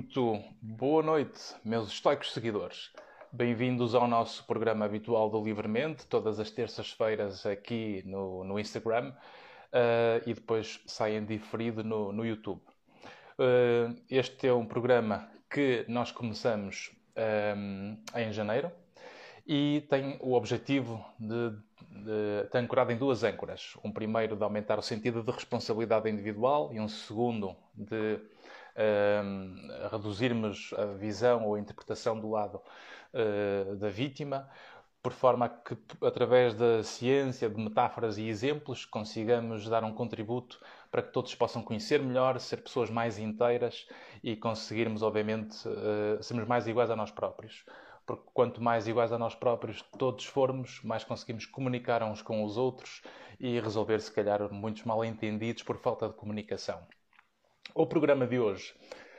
Muito boa noite, meus estoicos seguidores. Bem-vindos ao nosso programa habitual do Livremente, todas as terças-feiras aqui no, no Instagram uh, e depois saem diferido no, no YouTube. Uh, este é um programa que nós começamos um, eh, em janeiro e tem o objetivo de, de, de ancorado em duas âncoras. Um primeiro de aumentar o sentido de responsabilidade individual e um segundo de uh, reduzirmos a visão ou a interpretação do lado uh, da vítima, por forma que, através da ciência, de metáforas e exemplos, consigamos dar um contributo para que todos possam conhecer melhor, ser pessoas mais inteiras e conseguirmos, obviamente, uh, sermos mais iguais a nós próprios. Porque quanto mais iguais a nós próprios todos formos, mais conseguimos comunicar uns com os outros e resolver, se calhar, muitos mal-entendidos por falta de comunicação. O programa de hoje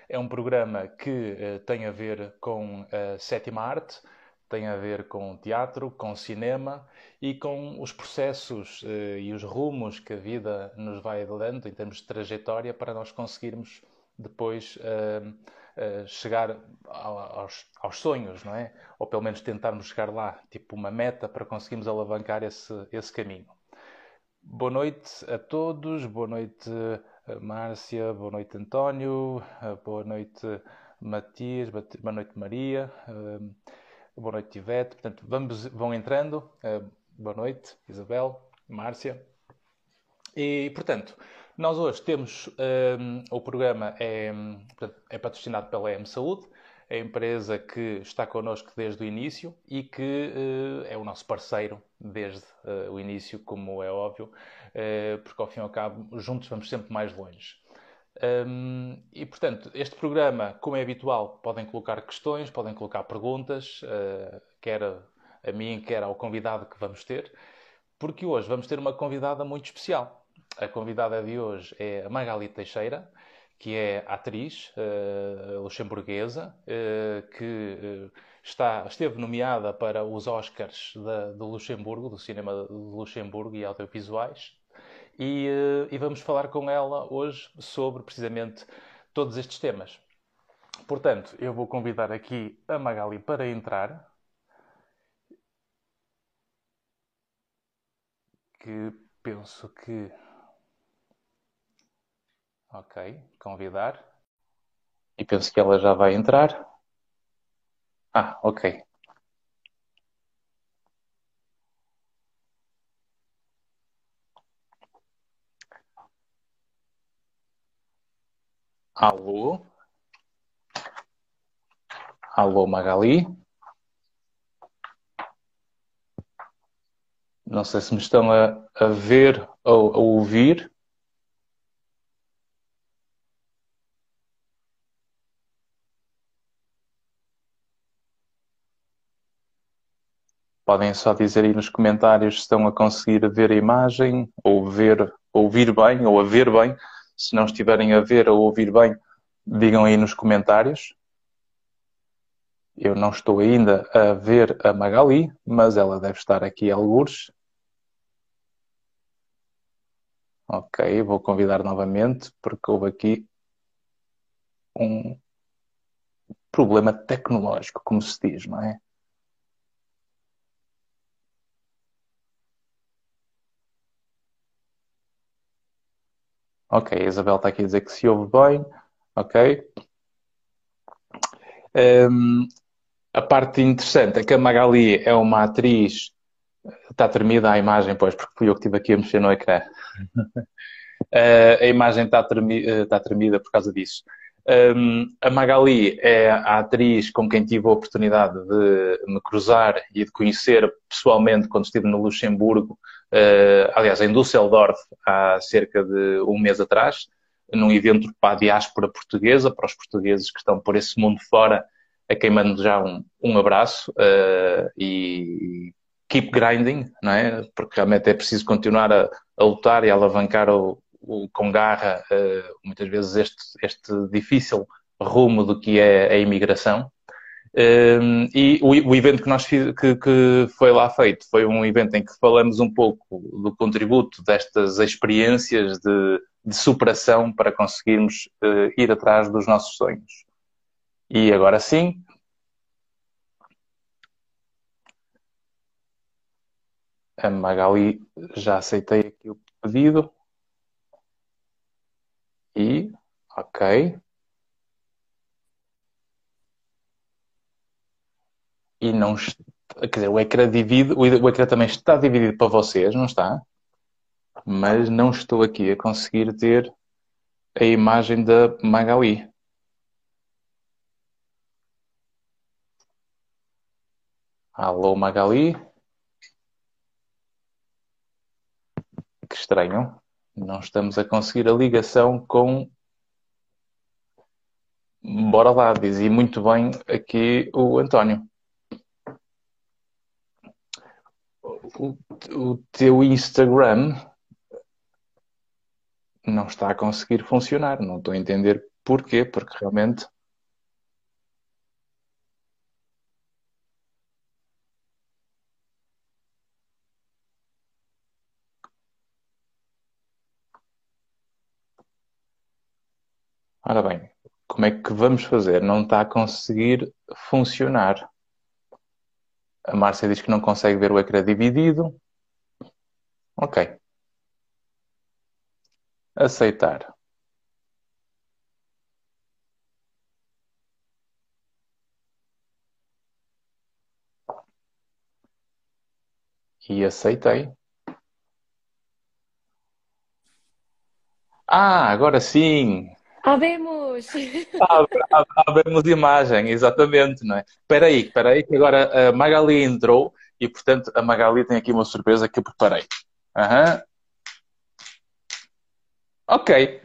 é um programa que uh, tem a ver com a sétima arte, tem a ver com teatro, com cinema e com os processos uh, e os rumos que a vida nos vai dando em termos de trajetória para nós conseguirmos depois uh, chegar aos, aos, sonhos, não é? Ou pelo menos tentarmos chegar lá, tipo uma meta para conseguirmos alavancar esse, esse caminho. Boa noite a todos, boa noite Márcia, boa noite António, boa noite Matias, boa noite Maria, boa noite Ivete. Portanto, vamos, vão entrando. Boa noite Isabel, Márcia. E, portanto, nós hoje temos um, o programa é, é patrocinado pela M Saúde, a empresa que está connosco desde o início e que uh, é o nosso parceiro desde uh, o início, como é óbvio. Eh, porque ao fim e ao cabo, juntos vamos sempre mais longe. Um, e portanto, este programa, como é habitual, podem colocar questões, podem colocar perguntas, uh, quer a mim, quer ao convidado que vamos ter, porque hoje vamos ter uma convidada muito especial. A convidada de hoje é a Magali Teixeira, que é atriz uh, luxemburguesa, uh, que está, esteve nomeada para os Oscars da, do Luxemburgo, do cinema de Luxemburgo e audiovisuais, e, eh, e vamos falar com ela hoje sobre precisamente todos estes temas. Portanto, eu vou convidar aqui a Magali para entrar. Que penso que. Ok, convidar. E penso que ela já vai entrar. Ah, ok. Alô? Alô, Magali? Não sei se me estão a, a ver ou a ouvir. Podem só dizer aí nos comentários se estão a conseguir ver a imagem, ou ver, ouvir bem, ou a ver bem. Se não estiverem a ver ou ouvir bem, digam aí nos comentários. Eu não estou ainda a ver a Magali, mas ela deve estar aqui algures. Ok, vou convidar novamente, porque houve aqui um problema tecnológico, como se diz, não é? Ok, a Isabel está aqui a dizer que se ouve bem. Ok. Um, a parte interessante é que a Magali é uma atriz. Está tremida a imagem, pois, porque fui eu que estive aqui a mexer no ecrã. uh, a imagem está, tremi, está tremida por causa disso. Um, a Magali é a atriz com quem tive a oportunidade de me cruzar e de conhecer pessoalmente quando estive no Luxemburgo, uh, aliás, em Düsseldorf, há cerca de um mês atrás, num evento para a diáspora portuguesa, para os portugueses que estão por esse mundo fora, a quem mando já um, um abraço uh, e keep grinding, não é? Porque realmente é preciso continuar a, a lutar e a alavancar o, com garra uh, muitas vezes este, este difícil rumo do que é a imigração. Um, e o, o, evento que, nós fiz, que, que, foi lá feito foi um evento em que falamos um pouco do contributo destas experiências de, de superação para conseguirmos uh, ir atrás dos nossos sonhos. E agora sim. A Magali já aceitei aqui o pedido. E, ok. E não quer dizer, o ecrã divide, o ecrã também está dividido para vocês, não está? Mas não estou aqui a conseguir ter a imagem da Magali. Alô, Magali? Que estranho. Não estamos a conseguir a ligação com. Bora lá, dizia muito bem aqui o António. O, teu Instagram não está a conseguir funcionar. Não estou a entender porquê, porque realmente. Ora bem, como é que vamos fazer? Não está a conseguir funcionar. A Márcia diz que não consegue ver o ecrã dividido. Ok. Aceitar. E aceitei. Ah, agora sim! Habemos! Habemos imagem, exatamente, não é? Espera aí, espera aí, que agora a Magali entrou e, portanto, a Magali tem aqui uma surpresa que eu preparei. Uhum. Ok.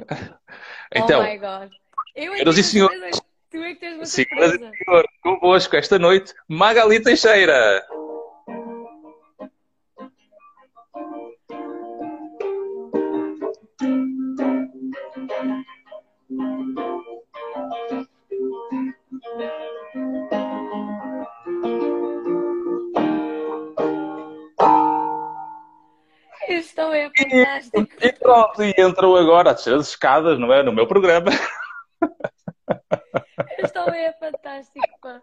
Então, oh my God. Eu é senhores e senhores, tu é que tens uma senhoras e senhores, convosco esta noite, Magali Teixeira. Fantástico. E, pronto, e entrou agora a descer as escadas, não é? No meu programa. Isto é fantástico, pá.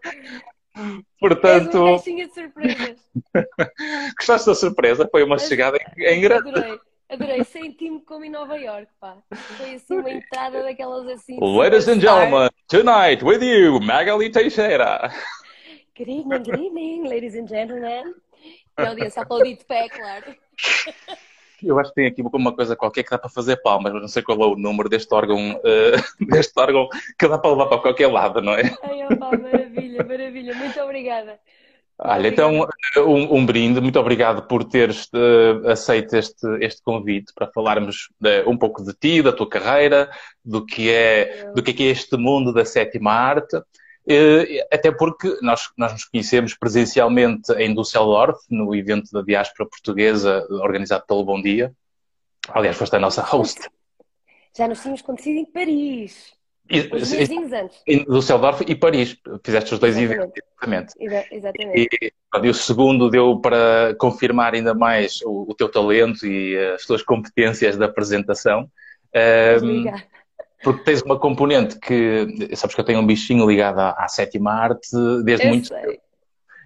Portanto. É uma de surpresas. Gostaste da surpresa? Foi uma chegada em grande. Adorei. Adorei, senti-me como em Nova York, pá. Foi assim uma entrada daquelas assim. Ladies and gentlemen, tonight with you, Magali Teixeira. Good evening, good evening, ladies and gentlemen. E a audiência aplaudir de pé, claro. Eu acho que tem aqui uma coisa qualquer que dá para fazer palmas, mas não sei qual é o número deste órgão, uh, deste órgão que dá para levar para qualquer lado, não é? Ai, opa, maravilha, maravilha. Muito obrigada. Olha, então um, um, brinde, muito obrigado por teres uh, aceito este, este convite para falarmos uh, um pouco de ti, da tua carreira, do que é, do que é, que é este mundo da sétima arte. Uh, até porque nós, nós nos conhecemos presencialmente em Düsseldorf, no evento da diáspora portuguesa organizado pelo Bom Dia. Aliás, foste a nossa host. Já nos tínhamos conhecido em Paris. Os antes. Em Düsseldorf e Paris. Fizeste os dois exatamente. eventos, exatamente. exatamente. E, e, o segundo deu para confirmar ainda mais o, o, teu talento e as tuas competências da apresentação. Um, porque tens uma componente que, sabes que eu tenho um bichinho ligado à, à sétima arte desde eu muito sei.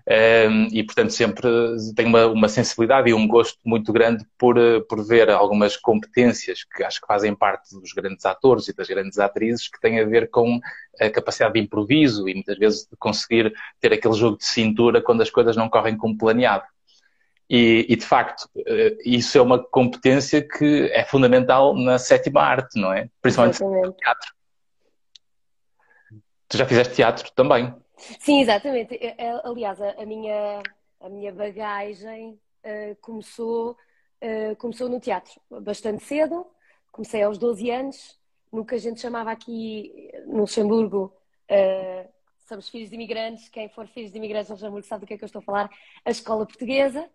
Um, e, portanto, sempre tenho uma, uma, sensibilidade e um gosto muito grande por, por ver algumas competências que acho que fazem parte dos grandes atores e das grandes atrizes que têm a ver com a capacidade de improviso e muitas vezes de conseguir ter aquele jogo de cintura quando as coisas não correm como planeado. E, e, de facto, eh, isso é uma competência que é fundamental na sétima arte, não é? Principalmente no teatro. Tu já fizeste teatro também? Sim, exatamente. É, é, aliás, a minha, a minha bagagem uh, começou, uh, começou no teatro bastante cedo. Comecei aos 12 anos, no que a gente chamava aqui no Luxemburgo, uh, somos filhos de imigrantes. Quem for filhos de imigrantes no Luxemburgo sabe do que é que eu estou a falar. A escola portuguesa.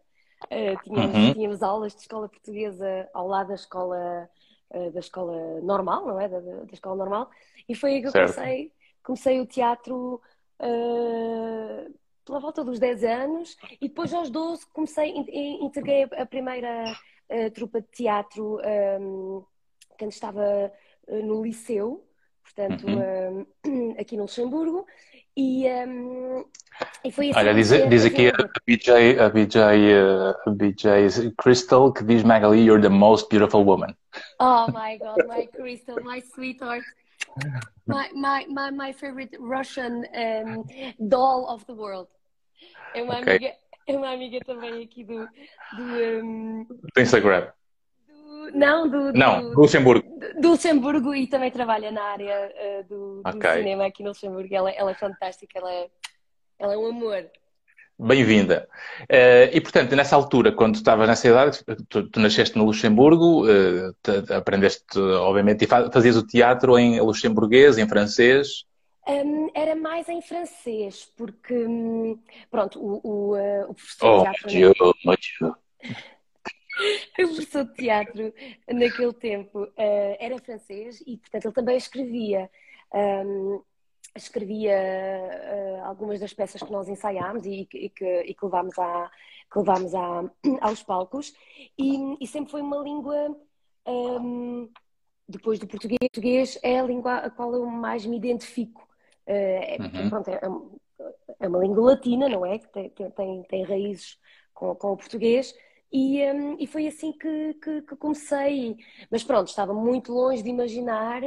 Tínhamos, uhum. tínhamos aulas de escola portuguesa ao lado da escola, da escola normal, não é? Da, da, escola normal. E foi aí que eu comecei, comecei o teatro uh, pela volta dos 10 anos e depois aos 12 comecei, integrei a primeira trupa de teatro um, quando estava no liceu, portanto, uhum. aqui no Luxemburgo. E, um, e foi assim. Olha, diz, diz aqui a BJ, a BJ, a BJ Crystal que diz Magali, you're the most beautiful woman. Oh my God, my Crystal, my sweetheart. My, my, my, my favorite Russian um, doll of the world. É uma, okay. amiga, é uma amiga também aqui do. Do, um, do Instagram. Não, do, não, do, Luxemburgo. Do, Luxemburgo e também trabalha na área uh, do, okay. cinema aqui no Luxemburgo. Ela, ela é fantástica, ela é, ela é um amor. Bem-vinda. Uh, e, portanto, nessa altura, quando estavas nessa idade, tu, tu nasceste no Luxemburgo, uh, te, aprendeste, obviamente, e fazias o teatro em luxemburguês, em francês? Um, era mais em francês, porque, hum, pronto, o, o, uh, o professor oh, de teatro... o professor de teatro, naquele tempo, era francês e, portanto, ele também escrevia... Um, escrevia uh, algumas das peças que nós ensaiámos e, e, que, e que, levámos, à, que levámos à, aos palcos e, e, sempre foi uma língua um, depois do português, português é a língua a qual eu mais me identifico uh, uhum. pronto, é, é, uma língua latina, não é? Que tem, tem, tem raízes com, com o português e, um, e foi assim que, que, que comecei mas pronto, estava muito longe de imaginar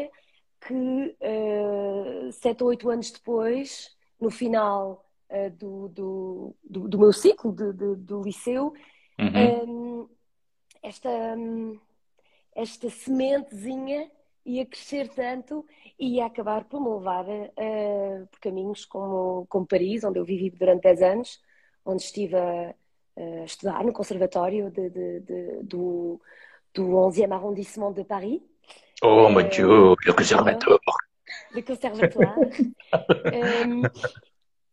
que uh, sete ou oito anos depois, no final uh, do, do, do, do, meu ciclo de, de, do liceu, uhum. um, esta, um, esta sementezinha ia crescer tanto e ia acabar por me levar uh, por caminhos como, como Paris, onde eu vivi durante 10 anos, onde estive a, a estudar no Conservatório de, de, de, do, do 11e arrondissement de Paris. Oh mon Dieu, le conservatoire. Le conservatoire. um,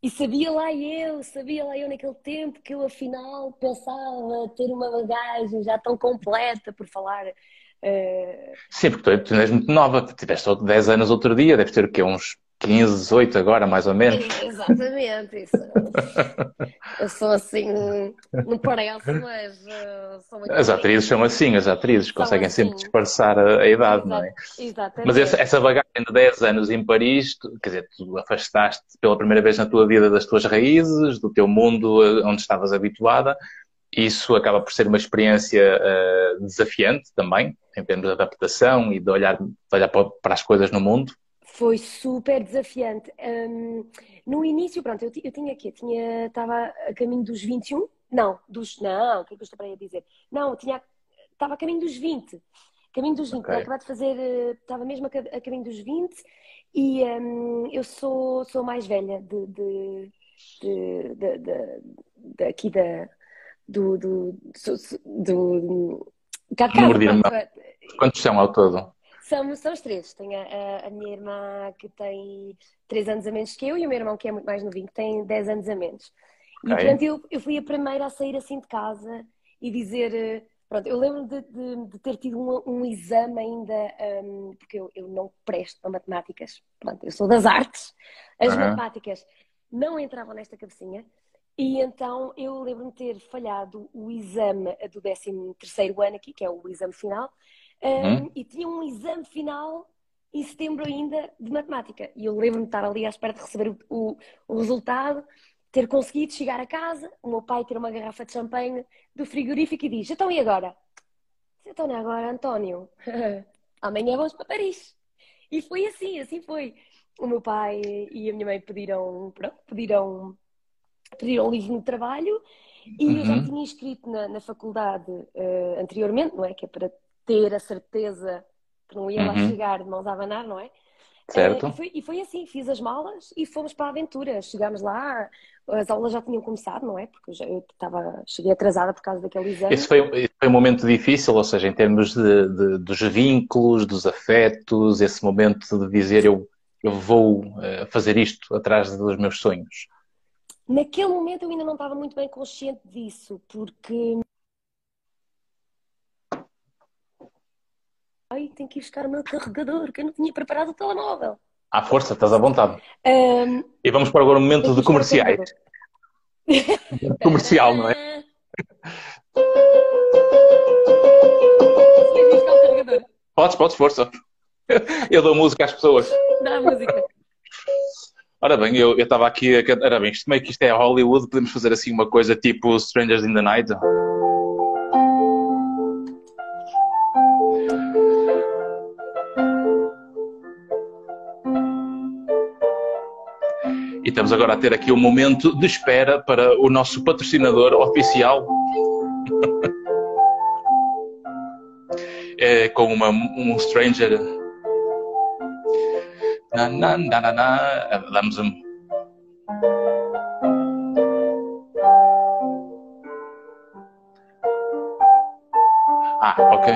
e sabia lá eu, sabia lá eu naquele tempo que eu afinal pensava ter uma bagagem já tão completa por falar. Uh... Sim, porque tu, tu és muito nova, tiveste 10 anos outro dia, deves ter o quê? Uns 15, 18 agora, mais ou menos. Exatamente, isso. eu sou assim, não parece, mas uh, sou muito As atrizes são assim, as atrizes são conseguem assim. sempre disfarçar a, a idade, não é? Exatamente. Mas essa, essa, bagagem de 10 anos em Paris, tu, quer dizer, tu afastaste pela primeira vez na tua vida das tuas raízes, do teu mundo eh, onde estavas habituada. Isso acaba por ser uma experiência uh, desafiante também, em termos de adaptação e de olhar, de olhar para as coisas no mundo. Foi super desafiante. Um, no início, pronto, eu, eu tinha aqui, tinha, estava a caminho dos 21, não, dos, não, o que é que eu estou para aí a dizer? Não, tinha, estava a caminho dos 20, caminho dos 20, okay. acabado de fazer, eh, estava mesmo a, caminho dos 20 e um, eu sou, sou mais velha de, de, de, de, de, de aqui da, do, do, do, do, do Quantos são ao todo? Somos, somos três. Tenho a, a, minha irmã que tem 3 anos a menos que eu e o meu irmão que é muito mais novinho, que tem 10 anos a menos. Okay. E portanto eu, eu fui a primeira a sair assim de casa e dizer. Eh, pronto, eu lembro de, de, de ter tido um, um exame ainda, um, porque eu, eu não presto para matemáticas. Pronto, eu sou das artes. As uhum. matemáticas não entravam nesta cabecinha. E então eu lembro-me de ter falhado o exame do 13 terceiro ano aqui, que é o exame final, um, e tinha um exame final em setembro ainda de matemática. E eu lembro-me de estar ali à espera de receber o, o, o, resultado, ter conseguido chegar a casa, o meu pai ter uma garrafa de champanhe do frigorífico e diz: Então e agora? Então não é agora, António. Amanhã vamos para Paris. E foi assim, assim foi. O meu pai e a minha mãe pediram, pronto, pediram, pediram livro de trabalho e uhum. eu já uhum. tinha inscrito na, na faculdade uh, anteriormente, não é? Que é para ter a certeza que não ia lá uhum. chegar de mãos a abanar, não é? Certo. Uh, e, foi, e, foi, assim, fiz as malas e fomos para a aventura. Chegámos lá, as aulas já tinham começado, não é? Porque já, eu estava, cheguei atrasada por causa daquele exame. Esse foi, esse foi um momento difícil, ou seja, em termos de, de, dos vínculos, dos afetos, esse momento de dizer eu, eu vou uh, fazer isto atrás dos meus sonhos. Naquele momento eu ainda não estava muito bem consciente disso, porque ai, tenho que ir buscar o meu carregador, que eu não tinha preparado o telemóvel. À força, estás à vontade. Um, e vamos para agora o momento de comerciais. Comercial, não é? Podes, podes, força. Eu dou música às pessoas. Dá música. Ora bem, eu estava aqui a... Ora bem, isto meio que isto é Hollywood, podemos fazer assim uma coisa tipo Strangers in the Night? Estamos agora a ter aqui um momento de espera para o nosso patrocinador oficial. é, com uma, um Stranger. Na, na, na, na, na. Damos um. Ah, ok.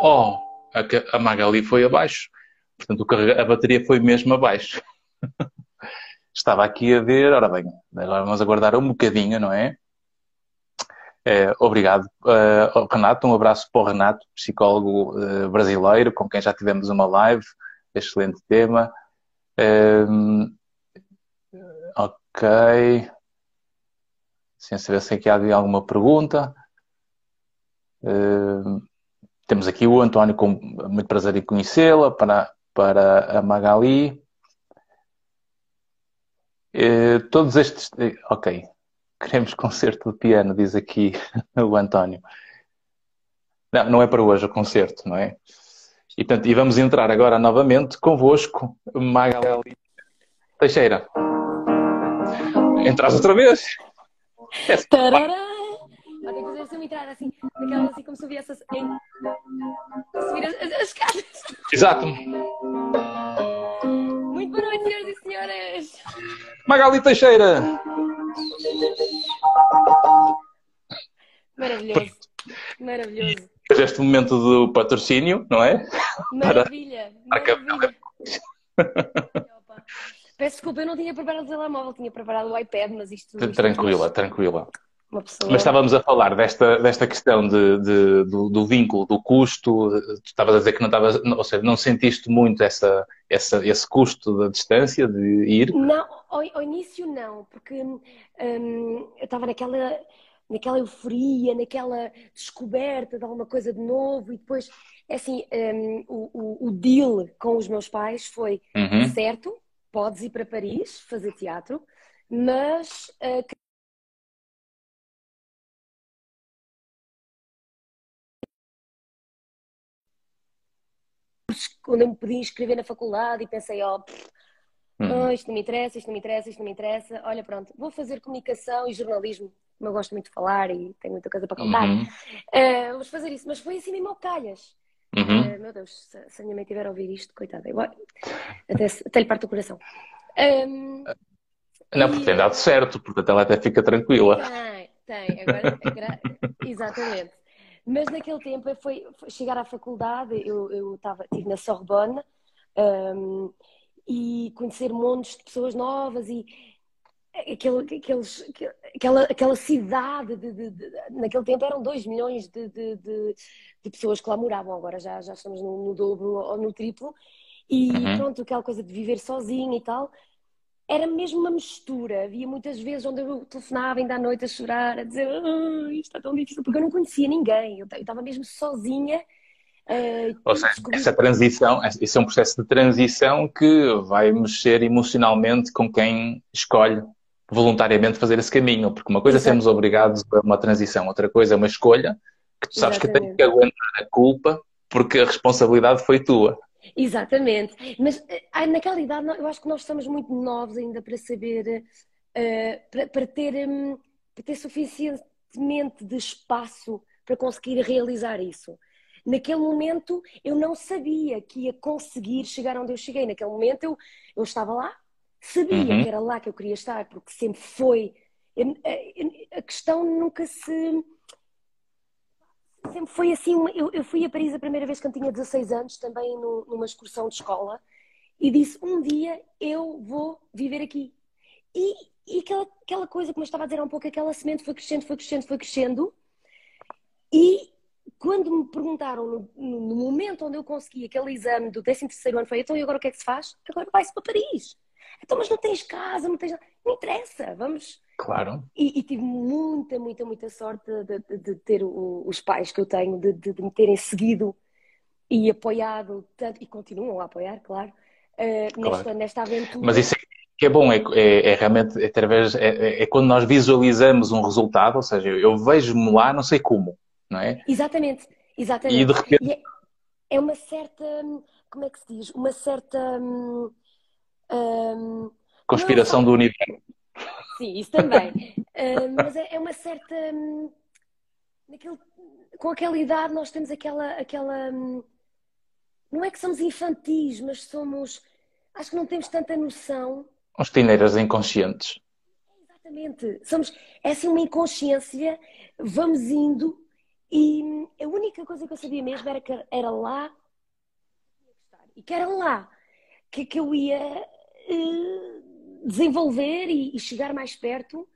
Oh, a, Magali foi abaixo. Portanto, a bateria foi mesmo abaixo. Estava aqui a ver, ora bem, agora vamos aguardar um bocadinho, não é? é obrigado, uh, Renato. Um abraço para o Renato, psicólogo uh, brasileiro, com quem já tivemos uma live. Excelente tema. Um, ok. Sem saber se aqui há alguma pergunta. Uh, temos aqui o António, com muito prazer em conhecê-la, para, para a Magali. Uh, todos estes. Ok. Queremos concerto de piano, diz aqui o António. Não, não é para hoje o concerto, não é? E, portanto, e vamos entrar agora novamente convosco, Magali Teixeira. Entras outra vez? É. Tarará! Ter que fazer assim entrar assim, naquela assim como se eu viesse em... subir as, as, as escadas. Exato. Muito boa noite, senhoras e senhores. Magali Teixeira. Maravilhoso. Maravilhoso. Este momento do patrocínio, não é? Maravilha. Maravilha. Peço desculpa, eu não tinha preparado o telemóvel, tinha preparado o iPad, mas isto. Tranquila, tranquila. Pessoa... Mas estávamos a falar desta, desta questão de, de do, do, vínculo, do custo. Tu estavas a dizer que não estavas, ou seja, não sentiste muito essa, essa, esse custo da distância de ir? Não, ao, ao início não, porque hum, eu estava naquela, naquela euforia, naquela descoberta de alguma coisa de novo e depois, é assim, um, o, o, o, deal com os meus pais foi uhum. certo, podes ir para Paris fazer teatro, mas uh, quando eu me podia inscrever na faculdade e pensei, ó, oh, oh, isto não me interessa, isto não me interessa, isto não me interessa. Olha, pronto, vou fazer comunicação e jornalismo, como eu gosto muito de falar e tenho muita coisa para contar. Uhum. Uh, vamos fazer isso, mas foi assim mesmo ao calhas. Uhum. Uh, meu Deus, se, se, a minha mãe tiver a ouvir isto, coitada, eu, até, até lhe parte o coração. Um, não, porque tem dado certo, portanto ela até fica tranquila. Tem, tem, agora, exatamente. Mas naquele tempo foi, foi chegar à faculdade, eu, eu tava, estive na Sorbonne um, e conhecer montes de pessoas novas e aquele, aqueles, aquela, aquela cidade de, de, de, naquele tempo eram 2 milhões de, de, pessoas que lá moravam, agora já, já estamos no, no dobro ou no triplo e uhum. pronto, aquela coisa de viver sozinha e tal era mesmo uma mistura. Havia muitas vezes onde eu telefonava ainda à noite a chorar, a dizer oh, isto está tão difícil, porque eu não conhecia ninguém, eu estava mesmo sozinha. Uh, Ou seja, descobri... essa transição, esse é um processo de transição que vai mexer emocionalmente com quem escolhe voluntariamente fazer esse caminho, porque uma coisa é sermos obrigados a uma transição, outra coisa é uma escolha que tu sabes Exatamente. que tens que aguentar a culpa porque a responsabilidade foi tua. Exatamente. Mas eh, naquela idade eu acho que nós estamos muito novos ainda para saber, uh, para, para, ter, um, para ter suficientemente de espaço para conseguir realizar isso. Naquele momento eu não sabia que ia conseguir chegar onde eu cheguei. Naquele momento eu, eu estava lá, sabia uhum. que era lá que eu queria estar, porque sempre foi. A questão nunca se sempre foi assim. Eu, eu, fui a Paris a primeira vez quando tinha 16 anos, também no, numa excursão de escola, e disse: Um dia eu vou viver aqui. E, e aquela, aquela coisa, como eu estava a dizer há um pouco, aquela semente foi crescendo, foi crescendo, foi crescendo. E quando me perguntaram, no, no momento onde eu consegui aquele exame do 13 ano, foi: Então, e agora o que é que se faz? Agora vai-se para Paris. Então, mas não tens casa, não tens. Não interessa, vamos Claro. E, e, tive muita, muita, muita sorte de, de, de ter o, os pais que eu tenho, de, de, me terem seguido e apoiado tanto, e continuam a apoiar, claro, uh, claro. Nesta, nesta aventura. Mas isso é que é bom, é, é, é realmente através, é, é, é, quando nós visualizamos um resultado, ou seja, eu vejo-me lá, não sei como, não é? Exatamente, exatamente. E de repente. E é, é, uma certa, como é que se diz? Uma certa. Um, hum, Conspiração não, do universo. Sim, isso também. uh, mas é, é, uma certa. Um, naquele, com aquela idade, nós temos aquela. aquela um, não é que somos infantis, mas somos. Acho que não temos tanta noção. Os teenagers inconscientes. Exatamente. Somos, é assim uma inconsciência, vamos indo e a única coisa que eu sabia mesmo era que era lá e que era lá que, que eu ia uh, desenvolver e, e, chegar mais perto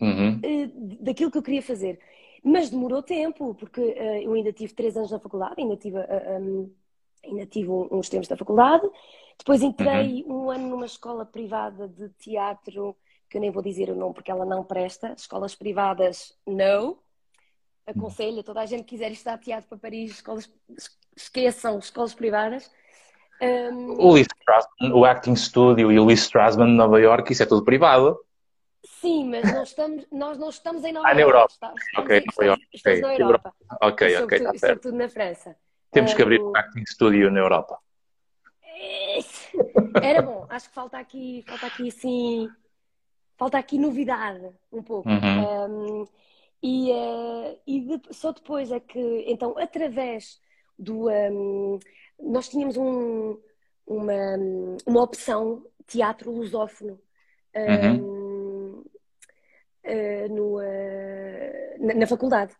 uhum. uh, daquilo que eu queria fazer. Mas demorou tempo, porque uh, eu ainda tive três anos na faculdade, ainda tive um, ainda tive uns tempos da faculdade. Depois entrei uhum. um ano numa escola privada de teatro, que eu nem vou dizer o nome porque ela não presta. Escolas privadas, não. Aconselho a toda a gente que quiser estudar teatro para Paris, escolas, esqueçam escolas privadas. Um... O Lee Strasman, o Acting Studio e o Lee Strasman de Nova York, isso é tudo privado. Sim, mas nós, estamos, nós não estamos em Nova ah, York. na Europa. Estamos, ok, estamos, estamos, na Europa. Ok, ok, está certo. Sobretudo na França. Temos que abrir um acting studio na Europa. Era bom, acho que falta aqui, falta aqui sim, falta aqui novidade um pouco. Uhum. Um, e uh, e de, só depois é que, então, através do. Um, nós tínhamos um, uma, uma opção teatro lusófono uhum. uh, no, uh, na, na, faculdade.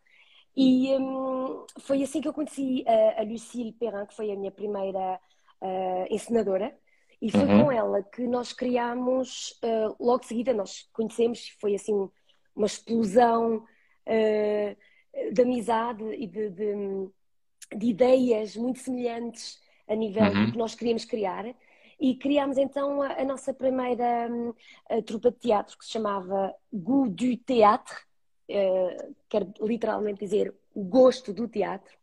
E um, foi assim que eu conheci a, a Lucille Perrin, que foi a minha primeira uh, encenadora. E foi uhum. com ela que nós criámos, logo de seguida, nós conhecemos, foi assim uma explosão de amizade e de, de, de, ideias muito semelhantes a nível uhum. do que nós queríamos criar. E criámos então a, a nossa primeira um, trupa de teatro, que se chamava Goût du Théâtre, uh, quer literalmente dizer o gosto do teatro,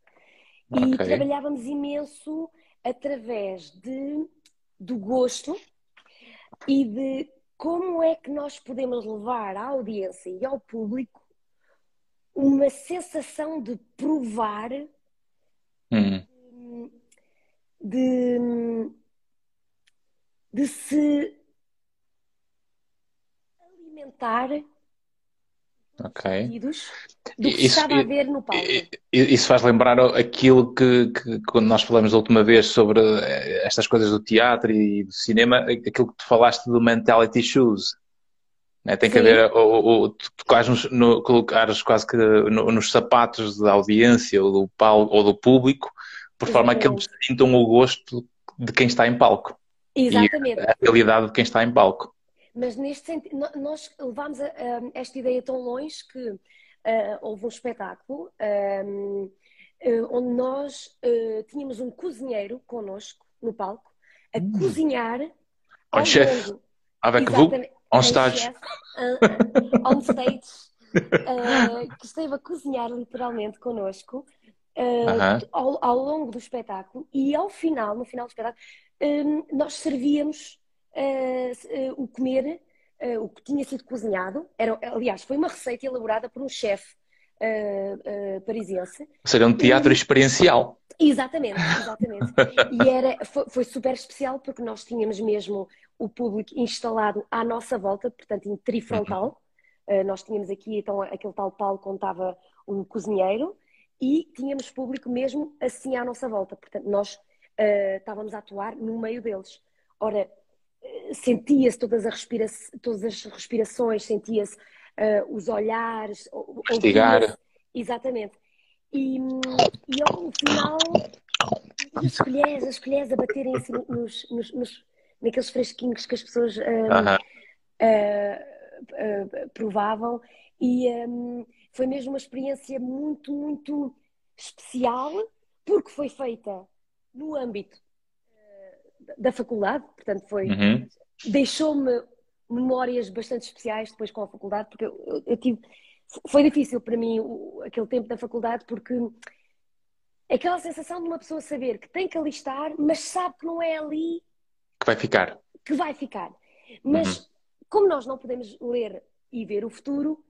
e okay. trabalhávamos imenso através de, do gosto e de como é que nós podemos levar à audiência e ao público uma sensação de provar, hum. de, de se alimentar Ok. do que isso, estava a ver no palco. Isso faz lembrar aquilo que, que, quando nós falamos da última vez sobre eh, estas coisas do teatro e do cinema, aquilo que tu falaste do mentality shoes. Né? Tem Sim. que haver, ou, ou, tocares no, colocares quase que no, nos sapatos da audiência ou do, palco, ou do público, por Exatamente. forma a que eles sintam o gosto de quem está em palco. Exatamente. E a realidade de quem está em palco. Mas neste sentido, nós levámos a, a, esta ideia tão longe que uh, houve um espetáculo um, uh, eh, onde nós uh, tínhamos um cozinheiro connosco no palco a hum. cozinhar ao um chef avec vous on stage on stage que esteve a cozinhar literalmente connosco -huh. ao, ao, longo do espetáculo e ao final, no final do espetáculo, nós servíamos uh, uh, o comer, uh, o que tinha sido cozinhado. Era, aliás, foi uma receita elaborada por um chefe parisiense. Ou seja, um teatro e... experiencial. Exatamente, exatamente. e era, foi, foi, super especial porque nós tínhamos mesmo o público instalado à nossa volta, portanto, em trifrontal. Uhum. nós tínhamos aqui então aquele tal palco onde estava um cozinheiro e tínhamos público mesmo assim à nossa volta. Portanto, nós uh, estávamos a atuar no meio deles. Ora, sentia-se todas, todas as respirações, sentia-se uh, os olhares. Investigar. Exatamente. E, e ao final, as colheres, as colheres a baterem assim nos, nos, nos, naqueles fresquinhos que as pessoas uh, uh -huh. provavam. E um, foi mesmo uma experiência muito, muito especial, porque foi feita no âmbito da faculdade, portanto foi uhum. deixou-me memórias bastante especiais depois com a faculdade, porque eu, eu, eu tive foi difícil para mim o, aquele tempo da faculdade porque aquela sensação de uma pessoa saber que tem que alistar, mas sabe que não é ali que vai ficar. Que vai ficar. Mas uhum. como nós não podemos ler e ver o futuro,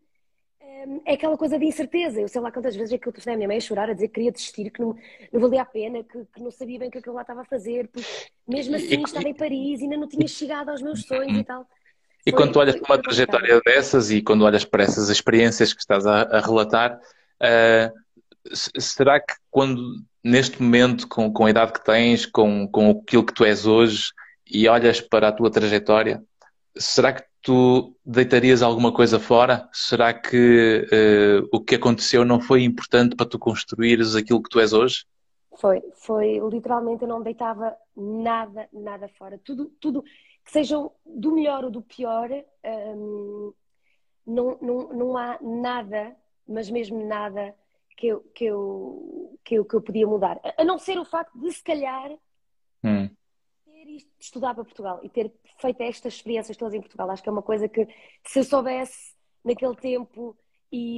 hum, é aquela coisa de incerteza. Eu sei lá quantas vezes é que eu telefonei a minha mãe a chorar, a dizer que queria desistir, que não, não valia a pena, que, que não sabia bem o que aquilo lá estava a fazer, porque mesmo assim e, estava em Paris e ainda não tinha chegado aos meus sonhos e tal. E foi, quando tu olhas para uma trajetória dessas e quando olhas para essas experiências que estás a, a relatar, uh, será que quando, neste momento, com, com a idade que tens, com, com aquilo que tu és hoje e olhas para a tua trajetória, será que tu deitarias alguma coisa fora? Será que uh, o que aconteceu não foi importante para tu construires aquilo que tu és hoje? Foi, foi literalmente eu não deitava nada, nada fora. Tudo, tudo que seja do melhor ou do pior, um, não, não, não há nada, mas mesmo nada que eu, que eu, que eu, que eu podia mudar. A não ser o facto de, se calhar, hum. ter isto, estudar para Portugal e ter feito estas experiências todas em Portugal. Acho que é uma coisa que, se eu soubesse naquele tempo e,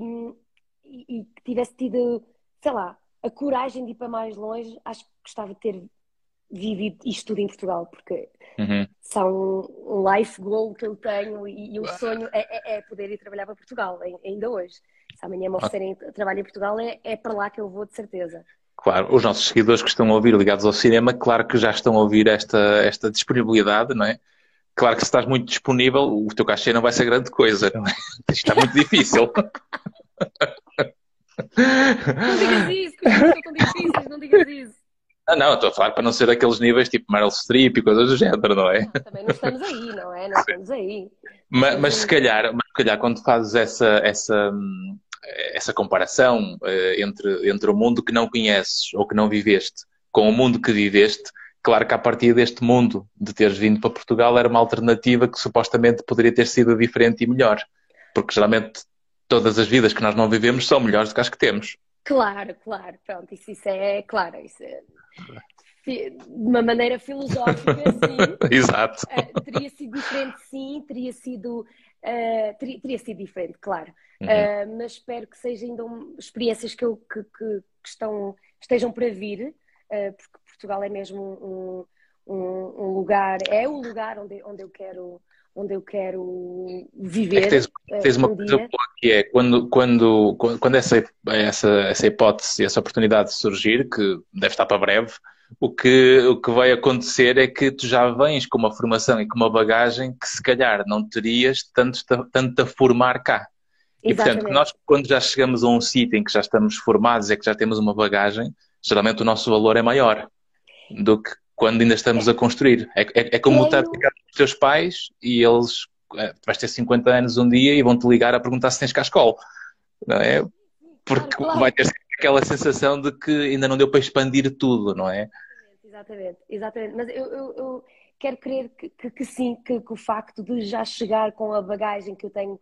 e, e tivesse tido, sei lá, a coragem de ir para mais longe, acho que gostava de ter vivido isto tudo em Portugal, porque uhum. são um life goal que eu tenho e, e o sonho é, é, é, poder ir trabalhar para Portugal, ainda hoje. Se amanhã me oferecerem trabalho em Portugal, é, é para lá que eu vou, de certeza. Claro, os nossos seguidores que estão a ouvir ligados ao cinema, claro que já estão a ouvir esta, esta disponibilidade, não é? Claro que se estás muito disponível, o teu cachê não vai ser grande coisa, não é? Isto está muito difícil. não digas isso, que os são tão difíceis, não digas isso. Ah, não, estou a falar para não ser daqueles níveis tipo Meryl Streep e coisas do género, não é? Não, também não estamos aí, não é? Não estamos aí. Mas, mas se calhar, mas se calhar quando fazes essa, essa, essa comparação uh, entre, entre o mundo que não conheces ou que não viveste com o mundo que viveste, claro que a partir deste mundo de teres vindo para Portugal era uma alternativa que supostamente poderia ter sido diferente e melhor. Porque geralmente todas as vidas que nós não vivemos são melhores do que as que temos. Claro, claro, pronto, isso, isso é claro, isso é, de uma maneira filosófica, sim. Exato. Uh, teria sido diferente, sim, teria sido, uh, teria, teria, sido diferente, claro. Uhum. Uh, mas espero que sejam ainda um, experiências que, eu, que, que, que, estão, estejam para vir, porque Portugal é mesmo um, um, um, lugar, é o lugar onde, onde eu quero onde eu quero viver. É que tens, tens uma um coisa boa que é quando, quando, quando essa, essa, essa hipótese, essa oportunidade surgir, que deve estar para breve, o que, o que vai acontecer é que tu já vens com uma formação e com uma bagagem que se calhar não terias tanto, tanto a formar cá. E Exatamente. portanto, nós quando já chegamos a um sítio em que já estamos formados, é que já temos uma bagagem, geralmente o nosso valor é maior do que quando ainda estamos a construir. É, é, é como estar a ficar com os teus pais e eles é, vais ter 50 anos um dia e vão-te ligar a perguntar se tens escola. Não é? Porque claro, claro. vai ter aquela sensação de que ainda não deu para expandir tudo, não é? Exatamente, exatamente. Mas eu, eu, eu quero crer que, que, que sim, que, que, o facto de já chegar com a bagagem que eu tenho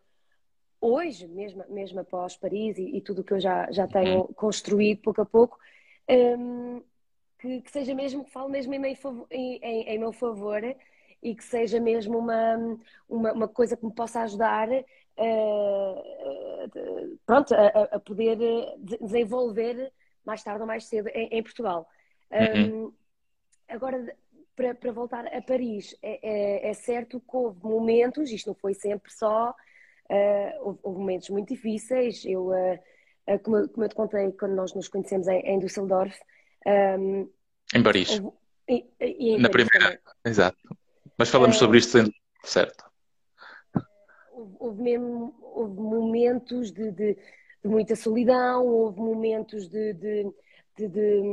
hoje, mesmo, mesmo após Paris e, e tudo o que eu já, já tenho uhum. construído pouco a pouco, um, que, que, seja mesmo, que fale mesmo em meu, favor, em, em, em meu favor e que seja mesmo uma, uma, uma coisa que me possa ajudar uh, pronto, a, a, poder desenvolver mais tarde ou mais cedo em, em Portugal. Uhum. Um, agora, para, para voltar a Paris, é, é, é, certo que houve momentos, isto não foi sempre só, uh, houve, houve, momentos muito difíceis. Eu, uh, como, como, eu te contei, quando nós nos conhecemos em, em Düsseldorf, um, em Paris. E, e em Na Paris primeira, também. exato. Mas falamos uh, sobre isto sendo certo. Houve, mesmo, houve momentos de, de, de, muita solidão, houve momentos de, de, de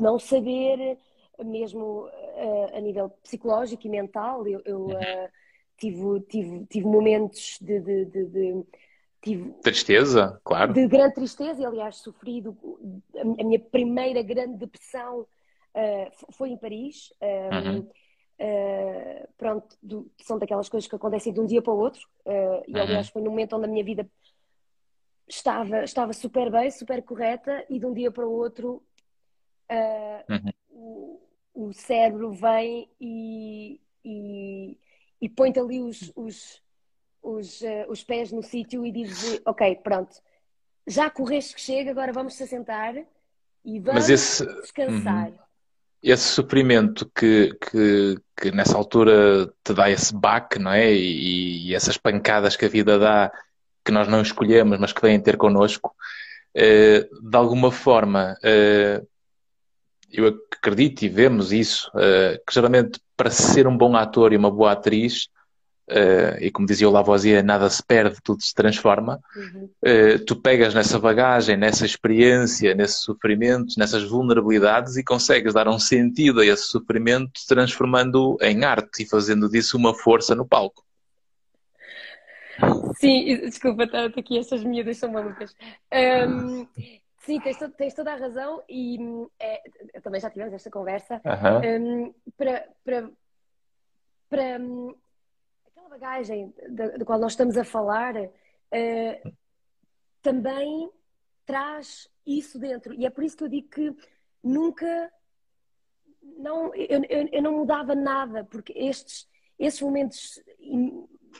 não saber, mesmo uh, a nível psicológico e mental. Eu, eu uh, tive, tive, tive momentos de, de, de, Tive tristeza, claro. De grande tristeza, e aliás, sofri do, a minha primeira grande depressão uh, foi em Paris. Um, uhum. uh, pronto, do, são daquelas coisas que acontecem de um dia para o outro, uh, e aliás, uhum. foi no momento onde a minha vida estava, estava super bem, super correta, e de um dia para o outro uhum. o, o, cérebro vem e, e, e põe-te ali os, os os, uh, os pés no sítio e dizes, ok, pronto, já correste que chega, agora vamos se assentar e vamos esse... descansar. Uhum esse sofrimento que, que, que, nessa altura te dá esse baque, não é? E, e, essas pancadas que a vida dá, que nós não escolhemos, mas que vêm ter connosco, eh, de alguma forma, eh, eu acredito e vemos isso, que geralmente para ser um bom ator e uma boa atriz, Uh, e como dizia o Lavoisier, nada se perde, tudo se transforma. Uhum. Uh, tu pegas nessa bagagem, nessa experiência, nesses sofrimentos, nessas vulnerabilidades e consegues dar um sentido a esse sofrimento, transformando em arte e fazendo disso uma força no palco. Sim, desculpa, estar aqui, estas miúdas são malucas. Um, sim, tens, tens, toda a razão e é, também já tivemos esta conversa. Uhum. Um, para, para, para bagagem da, qual nós estamos a falar uh, também traz isso dentro. E é por isso que eu digo que nunca. Não, eu, eu, eu não mudava nada, porque estes, estes momentos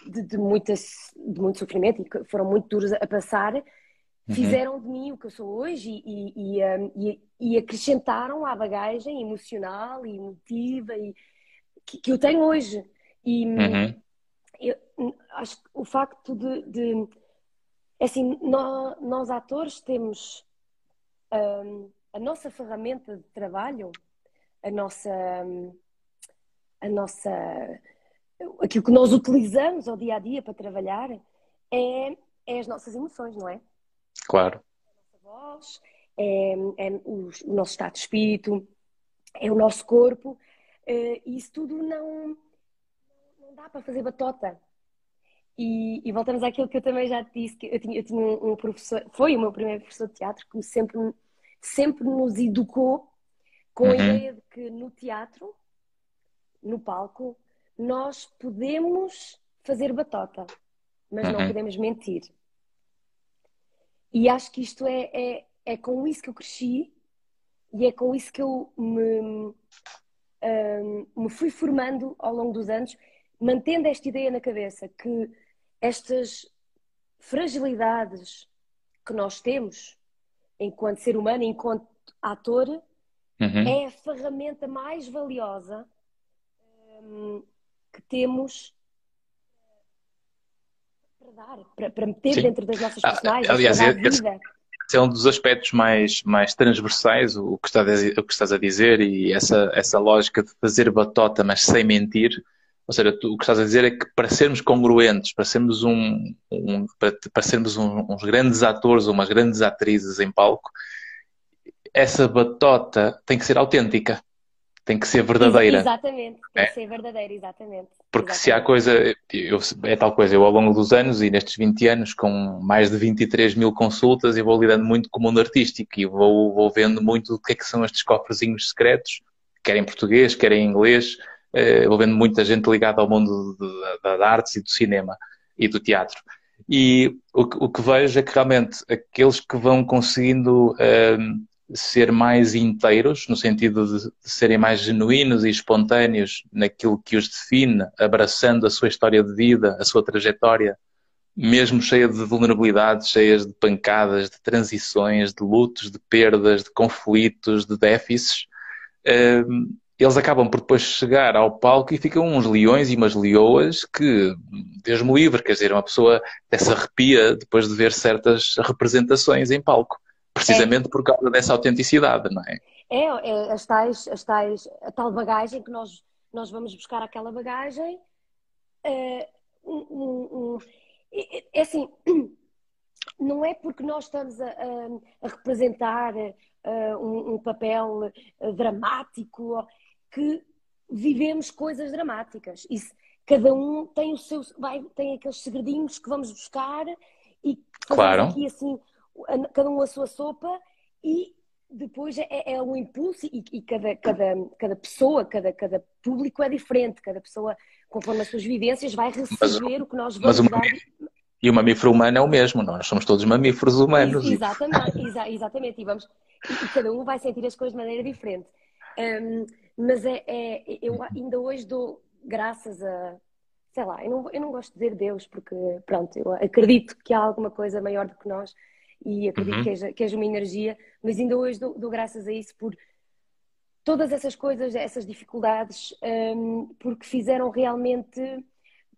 de, de, de muito sofrimento e que foram muito duros a passar uhum. fizeram de mim o que eu sou hoje e, e, e, e, acrescentaram à bagagem emocional e emotiva e, que, que eu tenho hoje. E, uhum eu acho que o facto de, de é assim, nós, nós, atores temos um, a nossa ferramenta de trabalho, a nossa, a nossa, aquilo que nós utilizamos ao dia a dia para trabalhar é, é as nossas emoções, não é? Claro. A nossa voz, é, é o, o, nosso estado de espírito, é o nosso corpo, uh, e isso tudo não não dá para fazer batota. E, e, voltamos àquilo que eu também já te disse, que eu tinha, eu tinha um, professor, foi o meu primeiro professor de teatro, que sempre, sempre nos educou com uhum. a ideia de que no teatro, no palco, nós podemos fazer batota, mas uhum. não podemos mentir. E acho que isto é, é, é com isso que eu cresci e é com isso que eu me, um, me fui formando ao longo dos anos mantendo esta ideia na cabeça que estas fragilidades que nós temos enquanto ser humano, enquanto ator, uhum. é a ferramenta mais valiosa um, que temos para dar, para, para meter Sim. dentro das nossas ah, personagens, aliás, para dar esse, vida. Esse é um dos aspectos mais, mais transversais, o que, estás a, o que estás a dizer, e essa, essa lógica de fazer batota, mas sem mentir, ou seja, tu, o que estás a dizer é que para sermos congruentes, para sermos, um, um para, para, sermos um, uns grandes atores ou umas grandes atrizes em palco, essa batota tem que ser autêntica, tem que ser verdadeira. Exatamente, tem é? que ser verdadeira, exatamente. Porque exatamente. se há coisa, eu, é tal coisa, eu ao longo dos anos e nestes 20 anos, com mais de 23 mil consultas, eu vou lidando muito com o mundo artístico e vou, vou vendo muito o que é que são estes cofrezinhos secretos, quer em português, quer em inglês, envolvendo muita gente ligada ao mundo das artes e do cinema e do teatro. E o, o, que vejo é que realmente aqueles que vão conseguindo ehm, ser mais inteiros, no sentido de, de, serem mais genuínos e espontâneos naquilo que os define, abraçando a sua história de vida, a sua trajetória, mesmo cheia de vulnerabilidades, cheias de pancadas, de transições, de lutos, de perdas, de conflitos, de déficits, ehm, eles acabam por depois chegar ao palco e ficam uns leões e umas leoas que, Deus me livre, quer dizer, uma pessoa dessa arrepia depois de ver certas representações em palco, precisamente é. por causa dessa autenticidade, não é? É, é as tais, as tais, a tal bagagem que nós, nós vamos buscar aquela bagagem. É, é assim, não é porque nós estamos a, a, a representar uh, um, um, papel uh, dramático que vivemos coisas dramáticas. Isso, cada um tem o seu, vai, tem aqueles segredinhos que vamos buscar e claro. aqui assim, cada um a sua sopa e depois é, é um impulso e, e, cada, cada, cada pessoa, cada, cada público é diferente, cada pessoa, conforme as suas vivências, vai receber mas, o que nós vamos dar. E o mamífero humano é o mesmo, nós somos todos mamíferos humanos. Exatamente, exa exatamente. E, vamos, e, cada um vai sentir as coisas de maneira diferente. Um, mas é, é, eu ainda hoje dou graças a, sei lá, eu não, eu não gosto de dizer Deus, porque pronto, eu acredito que há alguma coisa maior do que nós. e acredito uhum. que, és, que és uma energia, mas ainda hoje dou, dou graças a isso por todas essas coisas, essas dificuldades, um, porque fizeram realmente.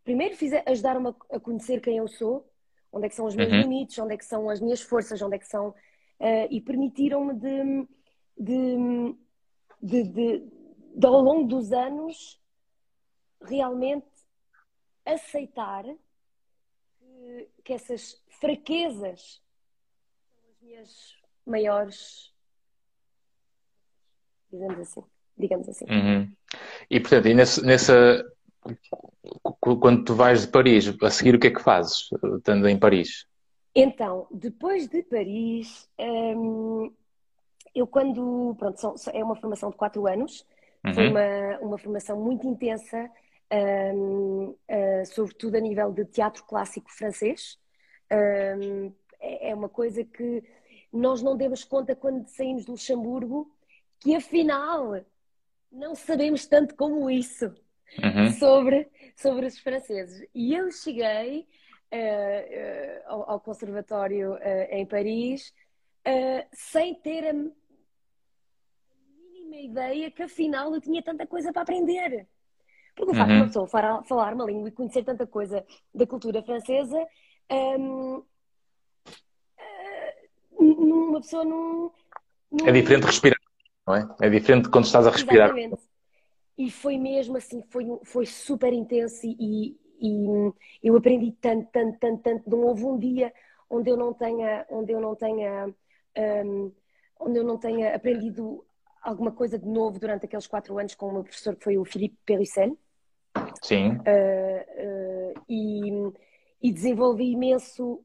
Primeiro, ajudaram-me a conhecer quem eu sou, onde é que são os meus uhum. limites, onde é que são as minhas forças, onde é que são. Uh, e permitiram-me de, de, de, de, ao longo dos anos, realmente aceitar que, que essas fraquezas são as minhas maiores digamos assim. Digamos assim. Uhum. E portanto, e nesse, nessa quando tu vais de Paris, a seguir o que é que fazes, estando em Paris? Então, depois de Paris, hum, eu quando, pronto, são, é uma formação de quatro anos, uhum. foi uma, uma formação muito intensa, hum, uh, sobretudo a nível de teatro clássico francês. Hum, é, é uma coisa que nós não demos conta quando saímos do Luxemburgo, que afinal não sabemos tanto como isso uhum. sobre, sobre os franceses. E eu cheguei uh, uh, ao, ao, conservatório uh, em Paris sem ter a ideia que afinal eu tinha tanta coisa para aprender. Porque o facto uhum. de uma pessoa falar, falar uma língua e conhecer tanta coisa da cultura francesa, um, uma pessoa não, não. É diferente respirar não é? É diferente quando estás a respirar. Exatamente. E foi mesmo assim, foi, foi super intenso e, e eu aprendi tanto, tanto, tanto, tanto. Não houve um dia onde eu não tenha, onde eu não tenha, um, onde eu não tenha aprendido alguma coisa de novo durante aqueles quatro anos com o meu professor que foi o Philippe Perissel. Sim. Uh, uh, e, e, desenvolvi imenso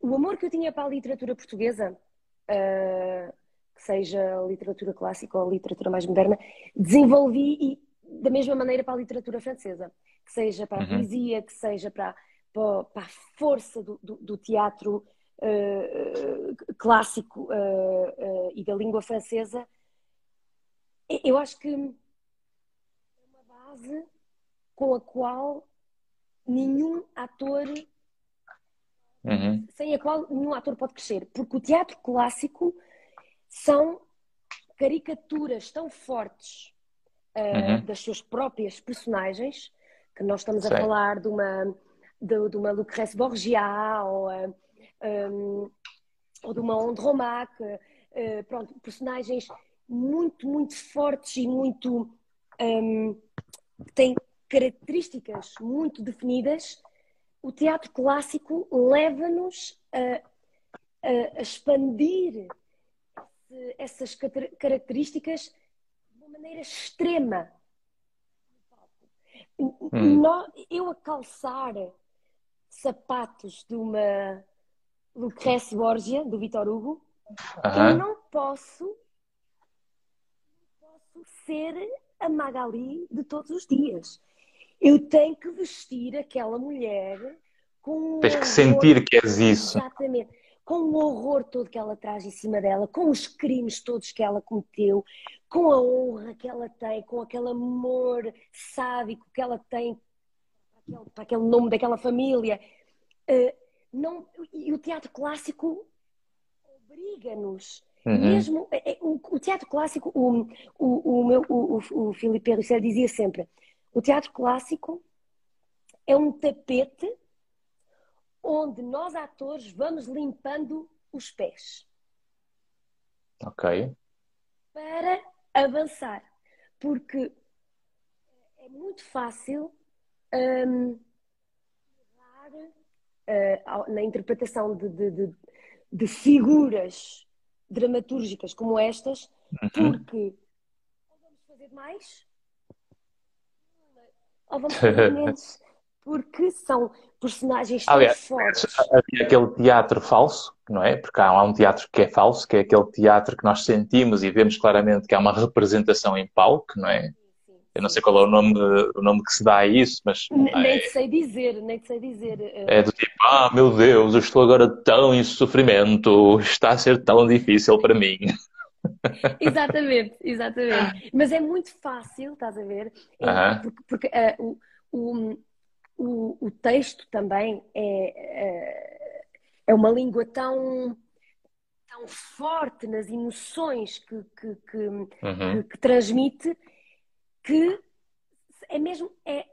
o amor que eu tinha para a literatura portuguesa. Uh, que seja literatura clássica ou literatura mais moderna, desenvolvi e, da mesma maneira para a literatura francesa, que seja para a uhum. poesia, que seja para, para, para a força do, do, do teatro clássico e da língua francesa. Eu acho que é uma base com a qual nenhum ator Uhum. sem a qual nenhum ator pode crescer, porque o teatro clássico são caricaturas tão fortes uh, uhum. das suas próprias personagens, que nós estamos Sei. a falar de uma, de, de uma Lucrèce Borgia ou, uh, um, ou de uma Andromaque, uh, pronto, personagens muito, muito fortes e muito. Um, têm características muito definidas. O teatro clássico leva-nos a, a, expandir essas características de uma maneira extrema. Hum. Eu a calçar sapatos de uma Lucrece Borgia, do Vitor Hugo, eu não posso, não posso ser a Magali de todos os dias. Eu tenho que vestir aquela mulher com. Tens que sentir que és isso. Exatamente com o horror todo que ela traz em cima dela, com os crimes todos que ela cometeu, com a honra que ela tem, com aquele amor sádico que ela tem para aquele, para aquele nome daquela família. Uh, não, e o teatro clássico obriga-nos. Uhum. Mesmo é, é, o, o, teatro clássico, o, o, o, meu, o, o, o Filipe Rousseau dizia sempre: o teatro clássico é um tapete onde nós atores vamos limpando os pés. Ok. Para avançar. Porque é muito fácil um, uh, na interpretação de, de, de, de, figuras dramatúrgicas como estas, uhum. porque ou vamos fazer mais ou vamos fazer menos porque são personagens tão Aliás, fortes. Havia aquele teatro falso, não é? Porque há, um teatro que é falso, que é aquele teatro que nós sentimos e vemos claramente que há uma representação em palco, não é? Eu não sei qual é o nome, o nome que se dá a isso, mas. Nem é, sei dizer, nem sei dizer. Eh. É do tipo, ah, meu Deus, eu estou agora tão em sofrimento, está a ser tão difícil para mim. exatamente, exatamente. Mas é muito fácil, estás a ver? Uh -huh. Porque, porque uh, o, o, o, texto também é, é, é uma língua tão tão forte nas emoções que, que, que, uhum. que, que transmite que é mesmo é,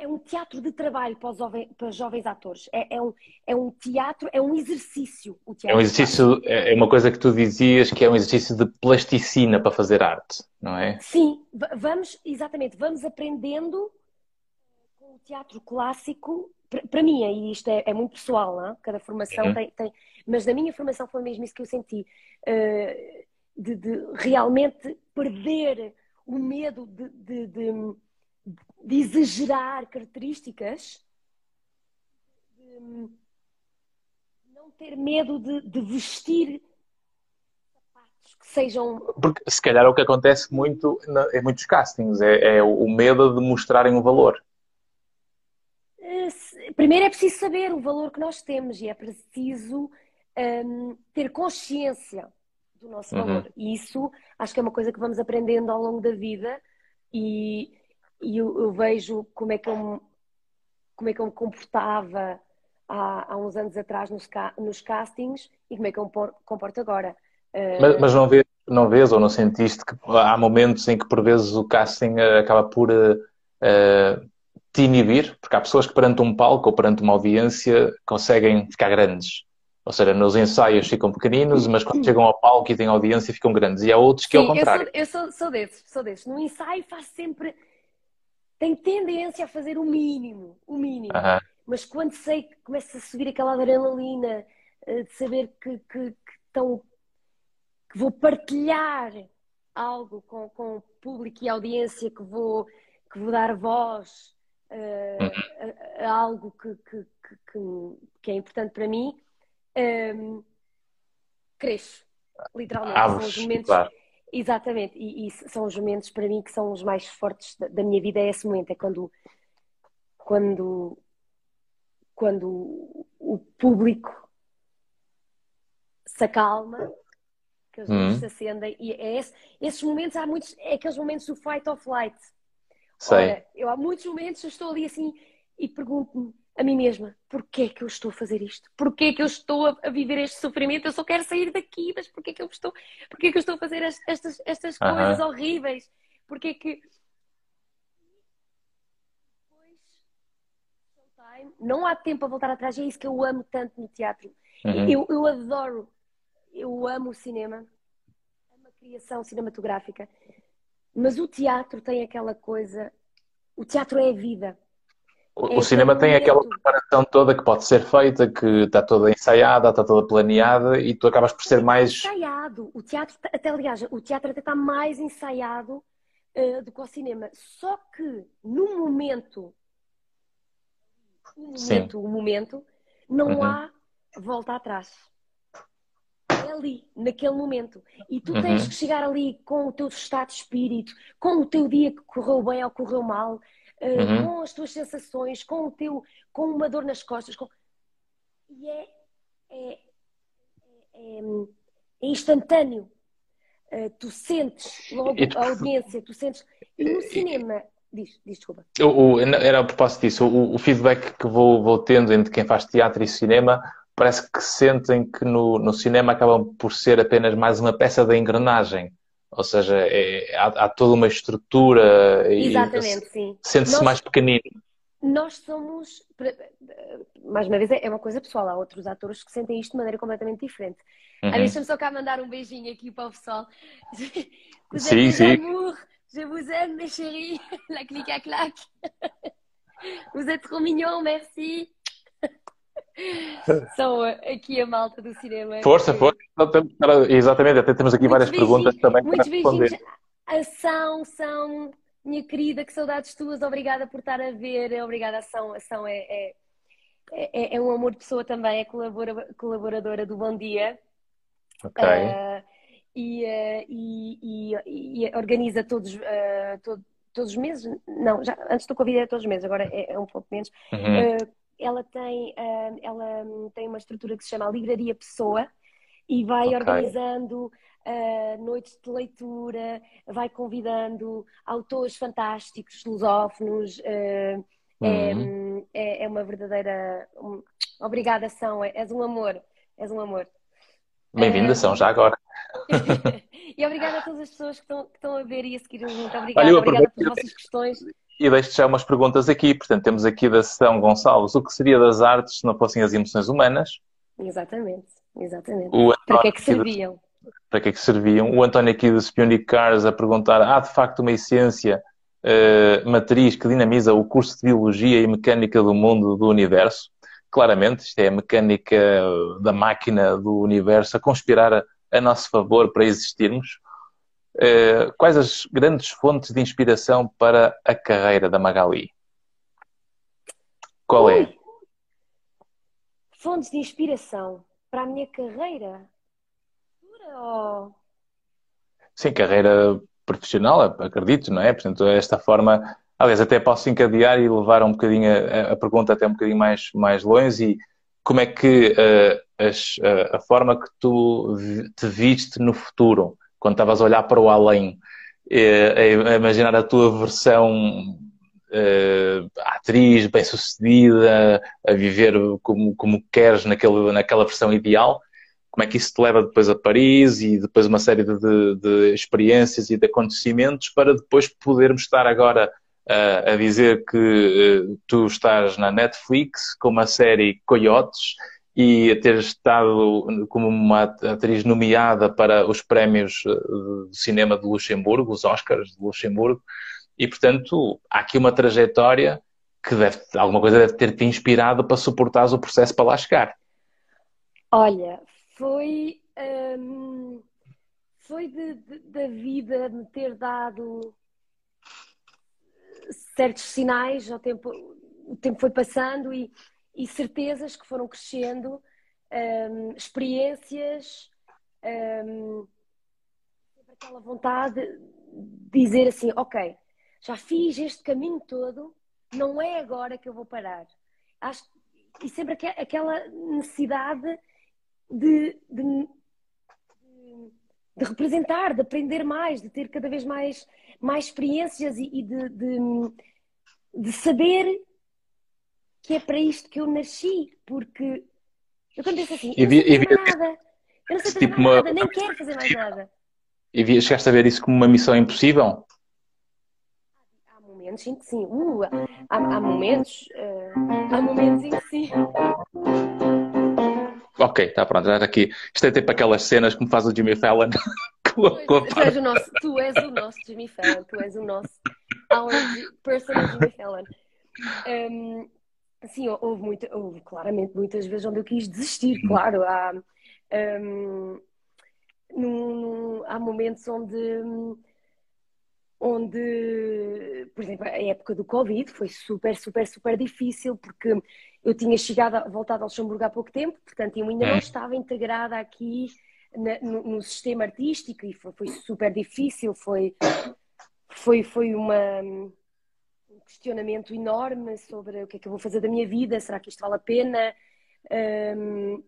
é um teatro de trabalho para os, jovens, para os jovens atores. É, é, um, é um teatro, é um exercício. O teatro é um exercício, é, é uma coisa que tu dizias que é um exercício de plasticina para fazer arte, não é? Sim, vamos, exatamente, vamos aprendendo com o teatro clássico. Para mim, e isto é, é, muito pessoal, não? É? cada formação uhum. tem, tem, Mas na minha formação foi mesmo isso que eu senti. Uh, de, de, realmente perder o medo de, de, de de exagerar características, de não ter medo de, vestir sapatos que sejam. Porque se calhar é o que acontece muito em muitos castings, é, é o medo de mostrarem o valor. Eh, primeiro é preciso saber o valor que nós temos e é preciso um, ter consciência do nosso uhum. valor. E isso acho que é uma coisa que vamos aprendendo ao longo da vida e e eu, eu, vejo como é que eu me, como é que eu me comportava há, há uns anos atrás nos, nos, castings e como é que eu me comporto agora. Uh... Mas, mas, não, vês, não vês ou não sentiste que há momentos em que por vezes o casting eh, acaba por uh, te inibir? Porque há pessoas que perante um palco ou perante uma audiência conseguem ficar grandes. Ou seja, nos ensaios ficam pequeninos, mas quando chegam ao palco e têm audiência ficam grandes. E há outros que Sim, é o contrário. Eu sou, eu sou, sou desses, sou desses. No ensaio faço sempre tem tendência a fazer o mínimo, o mínimo. Mas quando sei que começa a subir aquela adrenalina eh, de saber que, que, que, estão, que vou partilhar algo com, com o público e audiência, que vou, que vou dar voz uh, a, a, algo que, que, que, que, é importante para mim, um, cresço, literalmente. São os momentos, claro. Exatamente, e, e, são os momentos para mim que são os mais fortes da, da, minha vida, é esse momento, é quando, quando, quando o público se acalma, que as luzes uhum. se acendem, e é esse, esses momentos, há muitos, é aqueles momentos do fight or flight. Sei. Ora, eu há muitos momentos eu estou ali assim e pergunto-me, a mim mesma, porquê é que eu estou a fazer isto? Porquê é que eu estou a, viver este sofrimento? Eu só quero sair daqui, mas porquê é que eu estou, porquê é que eu estou a fazer estas, estas coisas uh -huh. horríveis? Porquê é que... Não há tempo a voltar atrás, é isso que eu amo tanto no teatro. Uhum. Eu, eu adoro, eu amo o cinema, amo a criação cinematográfica, mas o teatro tem aquela coisa, o teatro é a vida. O, o cinema tem aquela preparação toda que pode ser feita, que está toda ensaiada, está toda planeada e tu acabas por ser mais. Ensaiado. O teatro, até aliás, o teatro até está mais ensaiado uh, do que o cinema. Só que no momento, o momento, o momento, não uhum. há volta atrás. É ali, naquele momento. E tu tens uhum. que chegar ali com o teu estado de espírito, com o teu dia que correu bem ou correu mal uhum. com as tuas sensações, com o teu, com uma dor nas costas. Com... E é, é, é, é instantâneo. Uh, tu sentes logo a audiência, tu sentes. E no cinema. Diz, diz desculpa. O, o, era a propósito disso, o, o, feedback que vou, vou tendo entre quem faz teatro e cinema parece que sentem que no, no cinema acabam por ser apenas mais uma peça da engrenagem ou seja, é, há, há, toda uma estrutura e sente-se mais pequenino. Nós somos, mais uma vez, é uma coisa pessoal. Há outros atores que sentem isto de maneira completamente diferente. Uhum. Deixa-me só cá mandar um beijinho aqui para o pessoal. sim, sim. Amour, je vous aime, mes chéris. La clique à claque. Vous êtes trop mignons, merci. São aqui a malta do cinema. Força, força. Exatamente, até temos aqui várias perguntas também para responder. Ação, são, minha querida, que saudades tuas, obrigada por estar a ver, obrigada, ação, ação é, é, é, é um amor de pessoa também, é colaboradora do Bom Dia. Ok. Uh, e, uh, e, e, e, organiza todos, uh, todo, todos os meses, não, já, antes do Covid era todos os meses, agora é, é um pouco menos, uhum ela tem, uh, ela tem uma estrutura que se chama Livraria Pessoa e vai okay. organizando uh, noites de leitura, vai convidando autores fantásticos, lusófonos. Uh, uhum. é, é, é, uma verdadeira. Um, obrigada, São. És um amor. És um amor. Bem-vinda, são já agora. e obrigada a todas as pessoas que estão, que estão a ver e a seguir. Muito obrigada, Olha, obrigada pelas vossas questões. E deixo já umas perguntas aqui. Portanto, temos aqui da sessão Gonçalves. O que seria das artes se não fossem as emoções humanas? Exatamente, exatamente. Para que é que serviam? Para que é que serviam? O António aqui do Spionic Cars a perguntar: há de facto uma essência uh, matriz que dinamiza o curso de Biologia e Mecânica do Mundo do Universo? Claramente, isto é a mecânica da máquina do universo a conspirar a, a nosso favor para existirmos. Uh, quais as grandes fontes de inspiração para a carreira da Magali? Qual é? Ui. é? Fontes de inspiração para a minha carreira? Ou... Sim, carreira profissional, acredito, não é? Portanto, esta forma, aliás, até posso encadear e levar um bocadinho a, a pergunta até um bocadinho mais, mais longe e como é que uh, as, uh, a forma que tu te viste no futuro, quando estavas a olhar para o além, uh, a imaginar a tua versão atriz, bem-sucedida, a viver como, como queres naquele, naquela versão ideal, como é que isso te leva depois a Paris e depois uma série de, de, de experiências e de acontecimentos para depois podermos estar agora uh, a dizer que uh, tu estás na Netflix com uma série Coyotes e a ter estado como uma atriz nomeada para os prémios de cinema de Luxemburgo, os Oscars de Luxemburgo, e portanto há aqui uma trajetória que deve, alguma coisa deve ter te inspirado para suportares o processo para lá chegar. Olha, foi, um, foi de, de, da vida me ter dado certos sinais, ao tempo, o tempo foi passando e, e certezas que foram crescendo, um, experiências, um, aquela vontade de dizer assim, ok, já fiz este caminho todo, não é agora que eu vou parar. Acho, e sempre aquela necessidade de, de, de, representar, de aprender mais, de ter cada vez mais, mais experiências e, e de, de, de saber que é para isto que eu nasci, porque eu quando penso assim, eu não sei fazer nada, eu não sei fazer tipo nada, uma... nem quero fazer mais nada. E chegaste a ver isso como uma missão impossível? Há momentos em que sim. Uh, há, há momentos, uh, há momentos em que sim. Ok, está pronto, já está aqui. Isto é tipo aquelas cenas me faz o Jimmy Fallon. tu, és o nosso, tu és o nosso Jimmy Fallon, tu és o nosso our personal Jimmy Fallon. Um, sim, houve, muito, houve claramente muitas vezes onde eu quis desistir, claro. Há, um, num, há momentos onde, onde, por exemplo, a época do Covid foi super, super, super difícil porque eu tinha chegado, voltado ao Luxemburgo há pouco tempo, portanto, eu ainda não hum. estava integrada aqui na, no, no, sistema artístico e foi, foi, super difícil, foi, foi, foi uma, um questionamento enorme sobre o que é que eu vou fazer da minha vida, será que isto vale a pena? Um,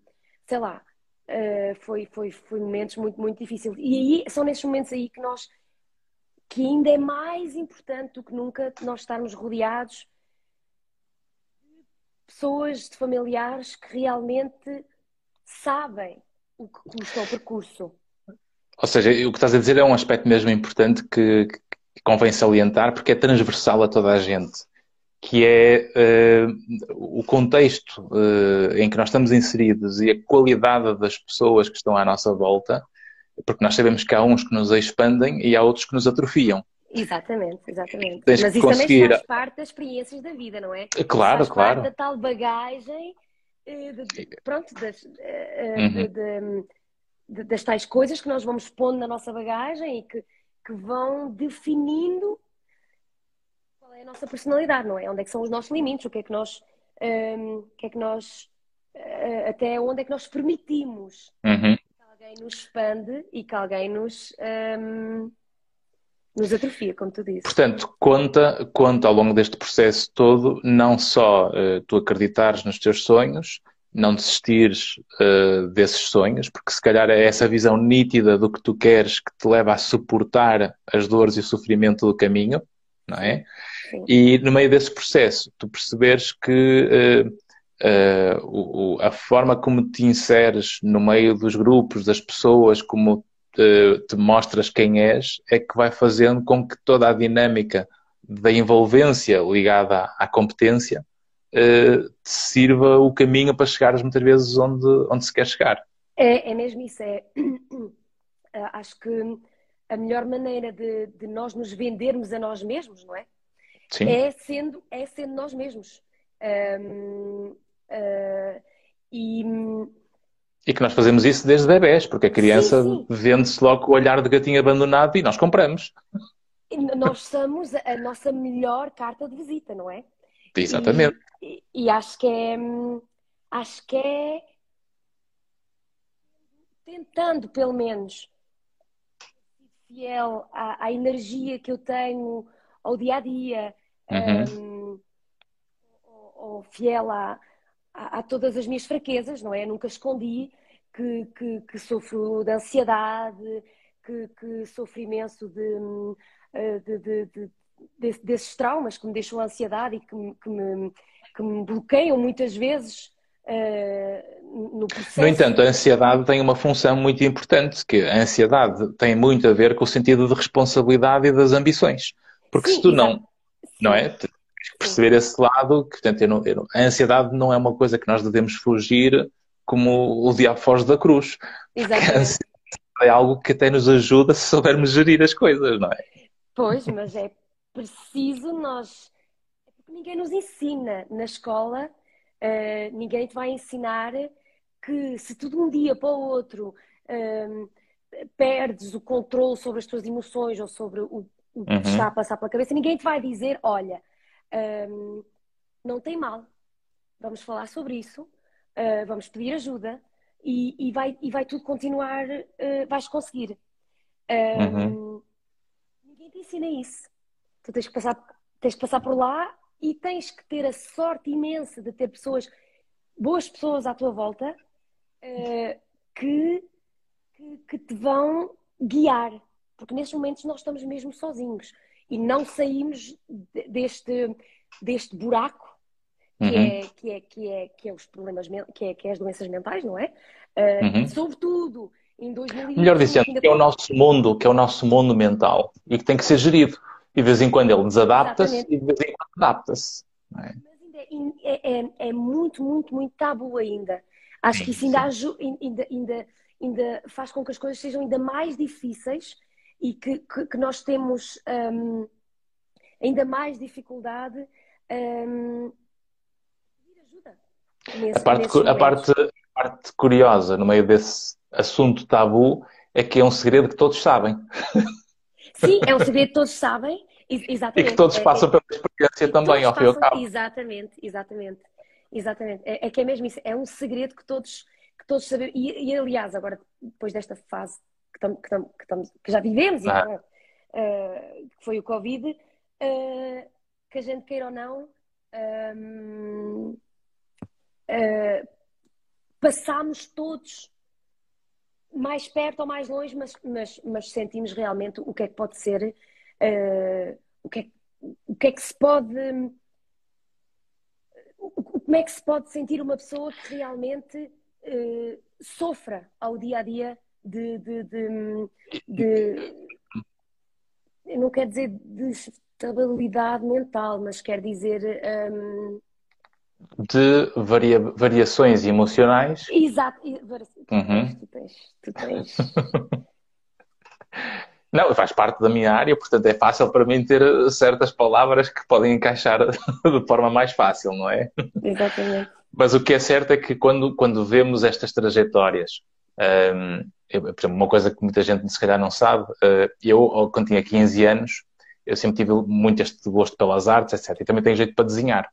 sei lá, uh, foi, foi, foi momentos muito, muito difíceis. E aí, são nesses momentos aí que nós, que ainda é mais importante do que nunca nós estarmos rodeados pessoas, de familiares que realmente sabem o que custa o percurso. Ou seja, o que estás a dizer é um aspecto mesmo importante que convém salientar porque é transversal a toda a gente, que é uh, o contexto uh, em que nós estamos inseridos e a qualidade das pessoas que estão à nossa volta, porque nós sabemos que há uns que nos expandem e há outros que nos atrofiam. Exatamente, exatamente. Tens Mas isso conseguir... também faz parte das experiências da vida, não é? Claro, faz claro. Parte da tal bagagem, eh, de, de, pronto, das, eh, eh, uhum. de, das tais coisas que nós vamos pondo na nossa bagagem e que, que vão definindo qual é a nossa personalidade, não é? Onde é que são os nossos limites, o que é que nós, um, o que é que nós, até onde é que nós permitimos uhum. que alguém nos expande e que alguém nos. Um, nos atrofia, como tu dizes. Portanto, conta, conta ao longo deste processo todo, não só uh, tu acreditares nos teus sonhos, não desistires uh, desses sonhos, porque se calhar é essa visão nítida do que tu queres que te leva a suportar as dores e o sofrimento do caminho, não é? Sim. E no meio desse processo, tu perceberes que uh, uh, o, o, a forma como te inseres no meio dos grupos, das pessoas, como te, te, mostras quem és, é que vai fazendo com que toda a dinâmica da envolvência ligada à, à competência uh, te sirva o caminho para chegares muitas vezes onde, onde se quer chegar. É, é mesmo isso. É, acho que a melhor maneira de, de, nós nos vendermos a nós mesmos, não é? Sim. É sendo, é sendo nós mesmos. Um, uh, ah, e, e que nós fazemos isso desde bebés, porque a criança vende-se logo o olhar de gatinho abandonado e nós compramos. Nós somos a nossa melhor carta de visita, não é? Exatamente. E, e, e acho que é. Acho que é. Tentando, pelo menos, fiel à, à, energia que eu tenho ao dia a dia, uhum. um, ou, ou, fiel a, a, a, todas as minhas fraquezas, não é? Nunca escondi que, que, que sofro de ansiedade, que, que sofro imenso de, eh, de, de, de desses traumas que me deixam ansiedade e que me, que me, que me bloqueiam muitas vezes uh, no processo. No entanto, a ansiedade tem uma função muito importante, que a ansiedade tem muito a ver com o sentido de responsabilidade e das ambições. Porque Sim, se tu não, não é? Tens que perceber esse lado, que portanto, eu não, eu não, a ansiedade não é uma coisa que nós devemos fugir como o diabo foge da cruz. Exatamente. É algo que até nos ajuda se soubermos gerir as coisas, não é? Pois, mas é preciso nós. É porque ninguém nos ensina na escola, uh, ninguém te vai ensinar que se tu de um dia para o outro uh, perdes o controle sobre as tuas emoções ou sobre o, o que uhum. está a passar pela cabeça, ninguém te vai dizer: olha, uh, não tem mal, vamos falar sobre isso, vamos pedir ajuda e, e, vai, e vai tudo continuar, vais conseguir. Uhum. Ninguém te ensina isso. Tu tens que passar, tens que passar por lá e tens que ter a sorte imensa de ter pessoas, boas pessoas à tua volta, uh, que, que, que, te vão guiar. Porque nesses momentos nós estamos mesmo sozinhos e não saímos deste, deste buraco que, uhum. é, que, é, que, é, que é os problemas, que é, que é as doenças mentais, não é? Uh, uhum. Sobretudo em 2020. Melhor dizendo, que é o nosso mundo, que é o nosso mundo mental e que tem que ser gerido. E de vez em quando ele desadapta-se e de vez em quando adapta-se. É? É, é, é, muito, muito, muito tabu ainda. Acho que isso ainda, ainda, ainda, ainda, faz com que as coisas sejam ainda mais difíceis e que, que, que nós temos um, ainda mais dificuldade um, pedir ajuda. Nesse, a, parte, a, parte, a parte curiosa no meio desse assunto tabu é que é um segredo que todos sabem. Sim, é um segredo que todos sabem. Exatamente. E que todos é, passam pela experiência também, ao fim e ao cabo. Exatamente, exatamente. Exatamente. É, é, que é mesmo isso. É um segredo que todos, que todos sabem. E, e aliás, agora, depois desta fase que, tam, que, tam, que, tam, que já vivemos, ah. então, uh, que foi o Covid, uh, que a gente queira ou não, um, uh, passámos todos mais perto ou mais longe, mas, mas, mas sentimos realmente o que é que pode ser, uh, o, que é, o que é que se pode. Como é que se pode sentir uma pessoa que realmente uh, sofra ao dia a dia de, de, de, de não quero dizer de estabilidade mental, mas quer dizer um, de varia, variações emocionais. Exato. Uhum. Tu tens. Tu tens. Não, faz parte da minha área, portanto é fácil para mim ter certas palavras que podem encaixar de forma mais fácil, não é? Exatamente. Mas o que é certo é que quando, quando vemos estas trajetórias, um, eu, por exemplo, uma coisa que muita gente se calhar não sabe, uh, eu, quando tinha 15 anos, eu sempre tive muito este gosto pelas artes, etc. E também tenho jeito para desenhar.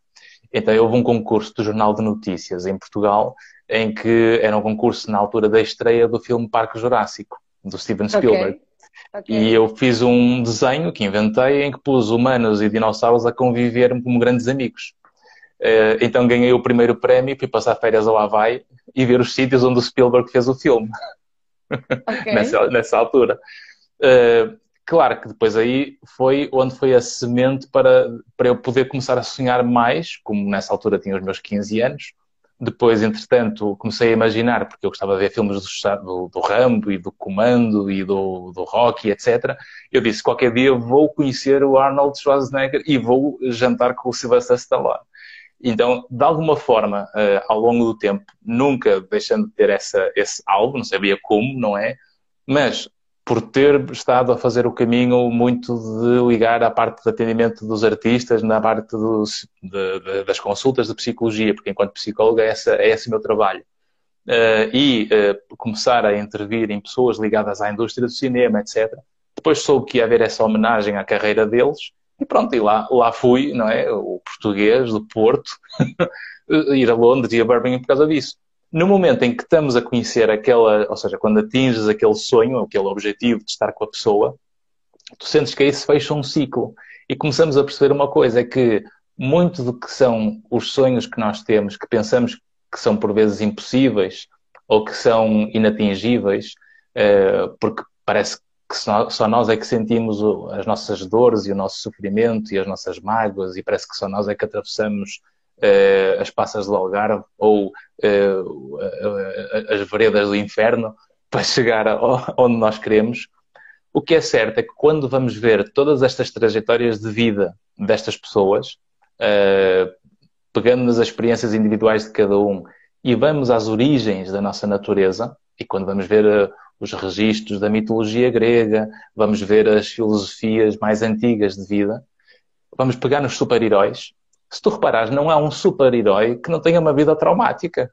Então houve um concurso do Jornal de Notícias em Portugal, em que era um concurso na altura da estreia do filme Parque Jurássico, do Steven Spielberg. Okay. Okay. E eu fiz um desenho que inventei em que pus humanos e dinossauros a conviver como grandes amigos. Eh, então ganhei o primeiro prémio, fui passar férias ao Havaí e ver os sítios onde o Spielberg fez o filme. Okay. nessa, nessa altura. Claro que depois aí foi onde foi a semente para, para eu poder começar a sonhar mais, como nessa altura tinha os meus 15 anos, Depois, entretanto, comecei a imaginar, porque eu gostava de ver filmes do, do, do Rambo e do Comando e do, do Rocky, etc. Eu disse, qualquer dia vou conhecer o Arnold Schwarzenegger e vou jantar com o Sylvester Stallone. Então, de alguma forma, uh, ao longo do tempo, nunca deixando de ter essa, esse algo, não sabia como, não é? Mas por ter estado a fazer o caminho muito de ligar à parte de atendimento dos artistas, na parte dos, de, de, das consultas de psicologia, porque enquanto psicóloga é, essa, é esse o meu trabalho. Uh, e uh, começar a intervir em pessoas ligadas à indústria do cinema, etc. Depois soube que ia haver essa homenagem à carreira deles e pronto, e lá, lá fui, não é? O português do Porto, ir a Londres e a Birmingham por causa disso no momento em que estamos a conhecer aquela, ou seja, quando atinges aquele sonho, aquele objetivo de estar com a pessoa, tu sentes que aí se fecha um ciclo. E começamos a perceber uma coisa, é que muito do que são os sonhos que nós temos, que pensamos que são por vezes impossíveis ou que são inatingíveis, eh, porque parece que só nós é que sentimos as nossas dores e o nosso sofrimento e as nossas mágoas e parece que só nós é que atravessamos uh, as passas do Algarve ou uh, as veredas do inferno para chegar onde nós queremos. O que é certo é que quando vamos ver todas estas trajetórias de vida destas pessoas, uh, pegando nas experiências individuais de cada um e vamos às origens da nossa natureza, e quando vamos ver os registros da mitologia grega, vamos ver as filosofias mais antigas de vida, vamos pegar nos super-heróis se tu reparares, não há um super-herói que não tenha uma vida traumática.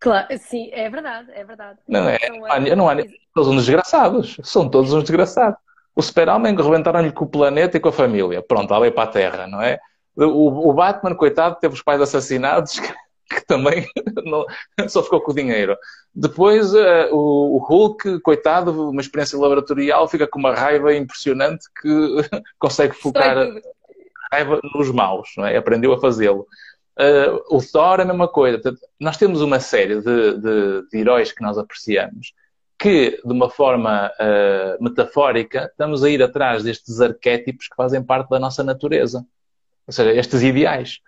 Claro, sim, é verdade, é verdade. Não é? Não há, não há todos uns desgraçados. São todos uns desgraçados. O super-homem rebentaram-lhe com o planeta e com a família. Pronto, ali para a Terra, não é? O, o Batman, coitado, teve os pais assassinados, que, que também não, só ficou com o dinheiro. Depois, uh, o, o, Hulk, coitado, uma experiência laboratorial, fica com uma raiva impressionante que consegue focar raiva nos maus, é? Aprendeu a fazê-lo. Uh, o Thor é a mesma coisa. Nós temos uma série de, de, de heróis que nós apreciamos que, de uma forma uh, metafórica, estamos a ir atrás destes arquétipos que fazem parte da nossa natureza. Ou seja, estes ideais.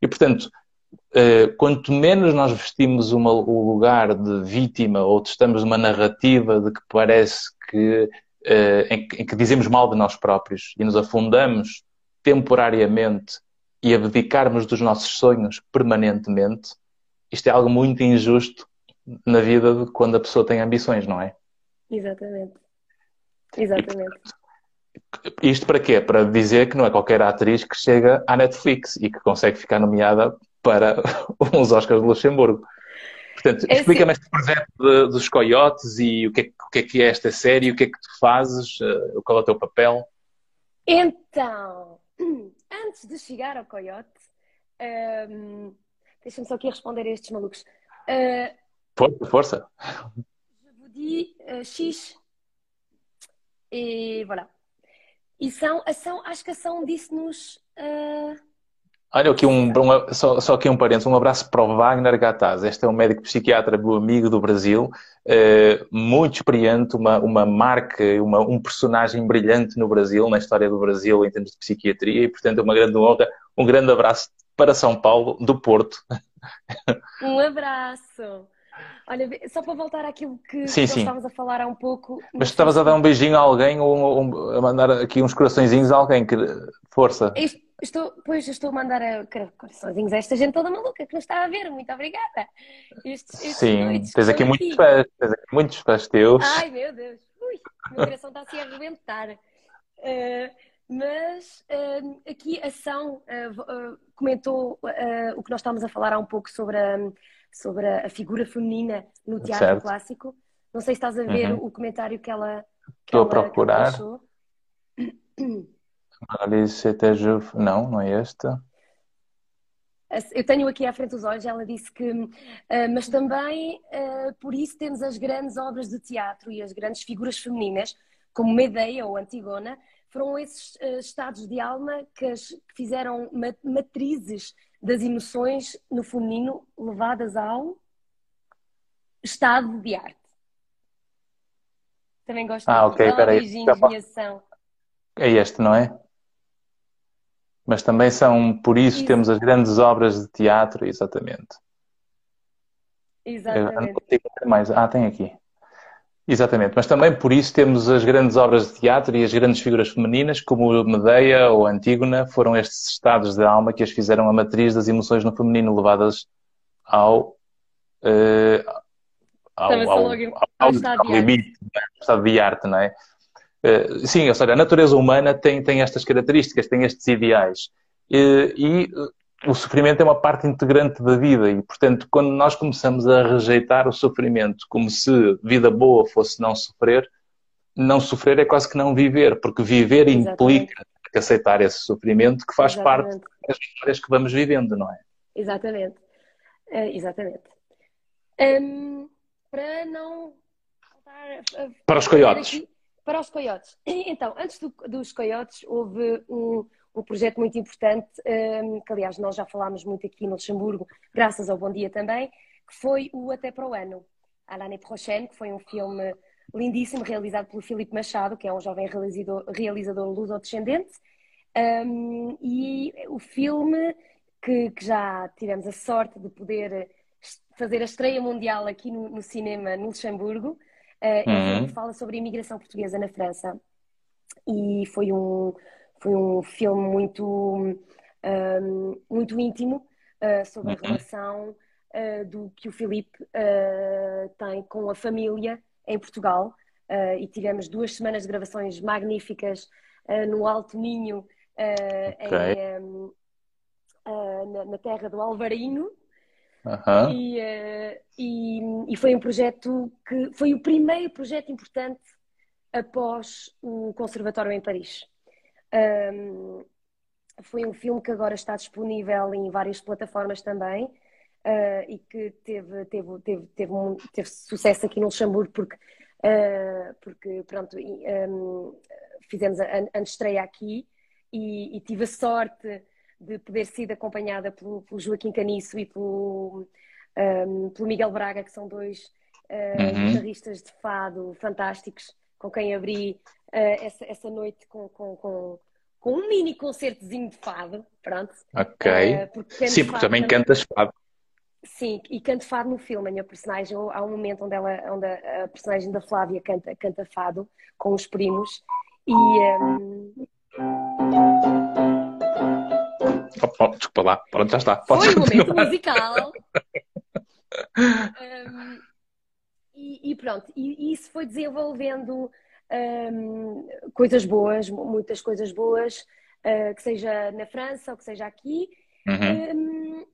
E, portanto, uh, quanto menos nós vestimos uma, o lugar de vítima ou estamos numa narrativa de que parece que, em, em, que dizemos mal de nós próprios e nos afundamos temporariamente e abdicarmos dos nossos sonhos permanentemente, isto é algo muito injusto na vida de quando a pessoa tem ambições, não é? Exatamente. Exatamente. E, isto para quê? Para dizer que não é qualquer atriz que chega à Netflix e que consegue ficar nomeada para uns Oscars de Luxemburgo. Portanto, é explica-me este projeto de, dos coiotes e o que, é, o que, é, que é esta série, o que é que tu fazes, uh, qual é o teu papel? Então, antes de chegar ao coiote, um, deixa-me só aqui responder a estes malucos. Uh, força, força. Dis uh, X. E voilà. E são, ação, acho que a ação disse-nos. Uh, Olha, aqui um, um, só, só aqui um parênteses, um abraço para o Wagner Gataz. Este é um médico psiquiatra, meu amigo do Brasil, uh, muito experiente, uma, uma marca, uma, um personagem brilhante no Brasil, na história do Brasil em termos de psiquiatria, e portanto é uma grande honra. Um grande abraço para São Paulo, do Porto. Um abraço. Olha, só para voltar àquilo que sim, sim. estávamos a falar há um pouco. Mas estavas a dar um beijinho a alguém ou, ou, a mandar aqui uns coraçõezinhos a alguém? Que... Força. Isto Estou, pois, estou a mandar a coraçõezinhos a esta gente toda maluca que nos está a ver. Muito obrigada. Estes, estes Sim, tens aqui muitos fãs, tens aqui muitos fãs teus. Ai, meu Deus. Ui, meu coração está assim a arrebentar. Uh, mas uh, aqui a ação uh, comentou o que nós estávamos a falar há um pouco sobre a, sobre a figura feminina no teatro certo. clássico. Não sei se estás a ver uhum. o comentário que ela. Que estou ela, a procurar. Alice Não, não é esta. Eu tenho aqui à frente os olhos, ela disse que, uh, mas também uh, por isso temos as grandes obras de teatro e as grandes figuras femininas, como Medeia ou Antigona, foram esses uh, estados de alma que, as, que fizeram matrizes das emoções no feminino levadas ao estado de arte. Também gosto ah, muito. ok, peraí. É este, não é? Mas também são, por isso, isso. temos as grandes obras de teatro, exatamente. Exatamente. mais. Ah, tem aqui. Exatamente, mas também por isso temos as grandes obras de teatro e as grandes figuras femininas, como Medeia ou Antígona, foram estes estados de alma que as fizeram a matriz das emoções no feminino, levadas ao, uh, ao, ao, ao, ao, limite, ao estado de arte, não é? Uh, sim, ou seja, a natureza humana tem, tem estas características, tem estes ideais. Uh, e o sofrimento é uma parte integrante da vida e, portanto, quando nós começamos a rejeitar o sofrimento como se vida boa fosse não sofrer, não sofrer é quase que não viver, porque viver Exatamente. implica aceitar esse sofrimento que faz Exatamente. parte das histórias que vamos vivendo, não é? Exatamente. Uh, exatamente. Um, para não para os coiotes. Para os coiotes. Então, antes do, dos coiotes, houve um, um projeto muito importante, um, que aliás nós já falámos muito aqui no Luxemburgo, graças ao Bom Dia também, que foi o Até para o Ano, à l'année prochaine, que foi um filme lindíssimo, realizado pelo Filipe Machado, que é um jovem realizador, realizador luso-descendente, um, e o filme que, que, já tivemos a sorte de poder fazer a estreia mundial aqui no, no cinema no Luxemburgo, uh, um filme uhum. que fala sobre a imigração portuguesa na França. E foi um, foi um filme muito, um, muito íntimo uh, sobre a uhum. relação uh, do que o Filipe uh, tem com a família em Portugal. e tivemos duas semanas de gravações magníficas no Alto Minho, okay. em, um, na, na, terra do Alvarinho. Uhum. E, e, e, foi um projeto que foi o primeiro projeto importante após o Conservatório em Paris. Um, foi um filme que agora está disponível em várias plataformas também uh, e que teve, teve, teve, teve, um, teve sucesso aqui no Luxemburgo porque, uh, porque pronto, um, fizemos a, a estreia aqui e, e, tive a sorte de poder ser acompanhada pelo, pelo Joaquim Caniço e pelo, um, pelo Miguel Braga, que são dois uh, uhum. guitarristas de fado fantásticos com quem abri uh, essa, essa noite com, com, com, com, um mini concertozinho de fado, pronto. Ok. Uh, porque Sim, porque também, também cantas fado. Sim, e canto fado no filme. A minha personagem, há um momento onde, ela, onde a personagem da Flávia canta, canta fado com os primos e. Um... Oh, desculpa lá, pronto, já está. Podes Foi um momento musical. um, e, e, pronto, e, e, isso foi desenvolvendo um, coisas boas, muitas coisas boas, uh, que seja na França ou que seja aqui. Uhum. Um,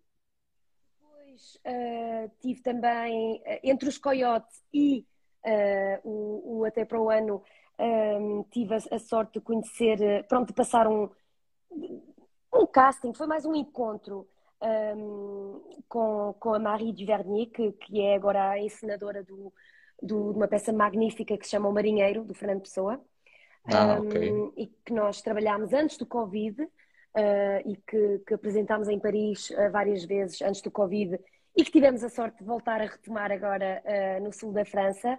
depois uh, tive também, uh, entre os Coyotes e o, o, Até para o Ano, tive a, a, sorte de conhecer, pronto, de passar um, um casting, foi mais um encontro um, com, com a Marie Duvernier, que, que é agora a encenadora do, do, de uma peça magnífica que se chama O Marinheiro, do Fernando Pessoa, ah, okay. e que nós trabalhámos antes do Covid uh, e que, que, apresentámos em Paris uh, várias vezes antes do Covid e que tivemos a sorte de voltar a retomar agora uh, no sul da França.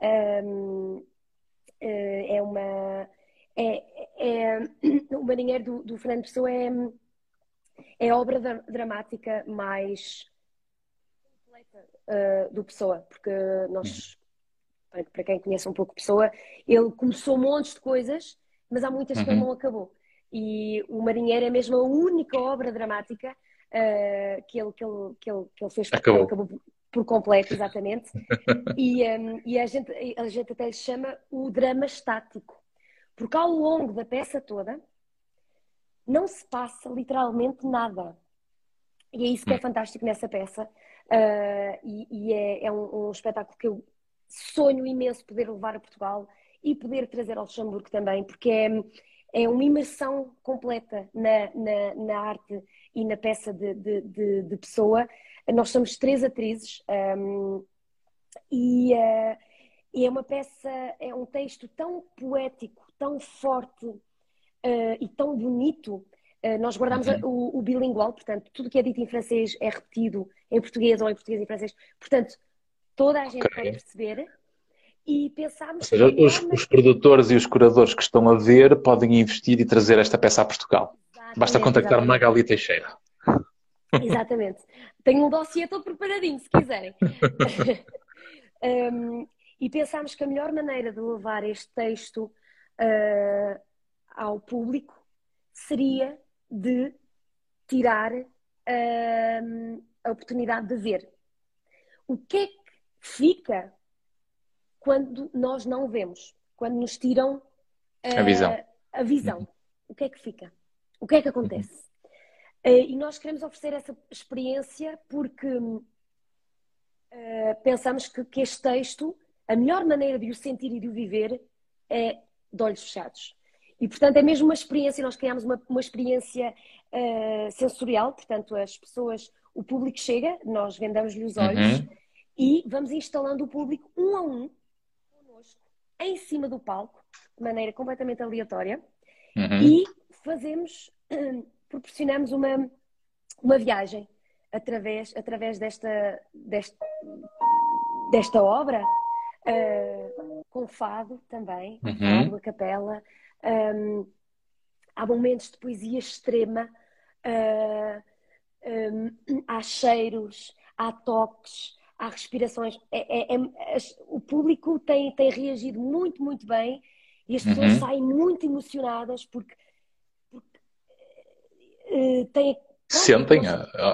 Um, é uma. É, é, o Marinheiro do, do Fernando Pessoa é, é a obra dramática mais uh, do Pessoa, porque nós, uhum. para quem conhece um pouco Pessoa, ele começou montes de coisas, mas há muitas que ele uhum. não acabou. E o Marinheiro é mesmo a única obra dramática uh, que, ele, que, ele, que, ele, que ele fez acabou. Ele acabou por completo, exatamente. e, um, e a, gente, a gente até lhe chama o drama estático, porque ao longo da peça toda não se passa literalmente nada. E é isso que é fantástico nessa peça, Uh, e, e é, é um, um, espetáculo que eu sonho imenso poder levar a Portugal e poder trazer ao Luxemburgo também, porque é, é uma imersão completa na, na, na arte e na peça de, de, de, de, pessoa. Nós somos três atrizes um, e, uh, e, é uma peça, é um texto tão poético, tão forte uh, e tão bonito eh, nós guardamos uhum. o, o, bilingual, portanto, tudo que é dito em francês é repetido em português ou em português e em francês. Portanto, toda a gente okay. pode perceber e pensámos... Ou seja, os, os, produtores e os curadores que estão a ver podem investir e trazer esta peça a Portugal. Exatamente, Basta contactar exatamente. Magali Teixeira. Exatamente. Tenho um dossiê todo preparadinho, se quiserem. um, e pensámos que a melhor maneira de levar este texto uh, ao público seria de tirar uh, a oportunidade de ver. O que é que fica quando nós não vemos? Quando nos tiram uh, a visão. A visão. Uhum. O que é que fica? O que é que acontece? Uhum. Uh, e nós queremos oferecer essa experiência porque pensamos que, que, este texto, a melhor maneira de o sentir e de o viver é de olhos fechados. E, portanto, é mesmo uma experiência, nós criamos uma, uma experiência uh, sensorial, portanto, as pessoas, o público chega, nós vendamos-lhe os olhos uhum. e vamos instalando o público um a um, connosco, em cima do palco, de maneira completamente aleatória, uhum. e fazemos proporcionamos uma, uma viagem através, através desta, desta, desta obra, uh, com fado também, uhum. fado, a capela. Um, há momentos de poesia extrema, uh, um, há cheiros, há toques, há respirações. É, é, é, o público tem, tem reagido muito, muito bem e as pessoas uhum. saem muito emocionadas porque uh, têm. Sentem,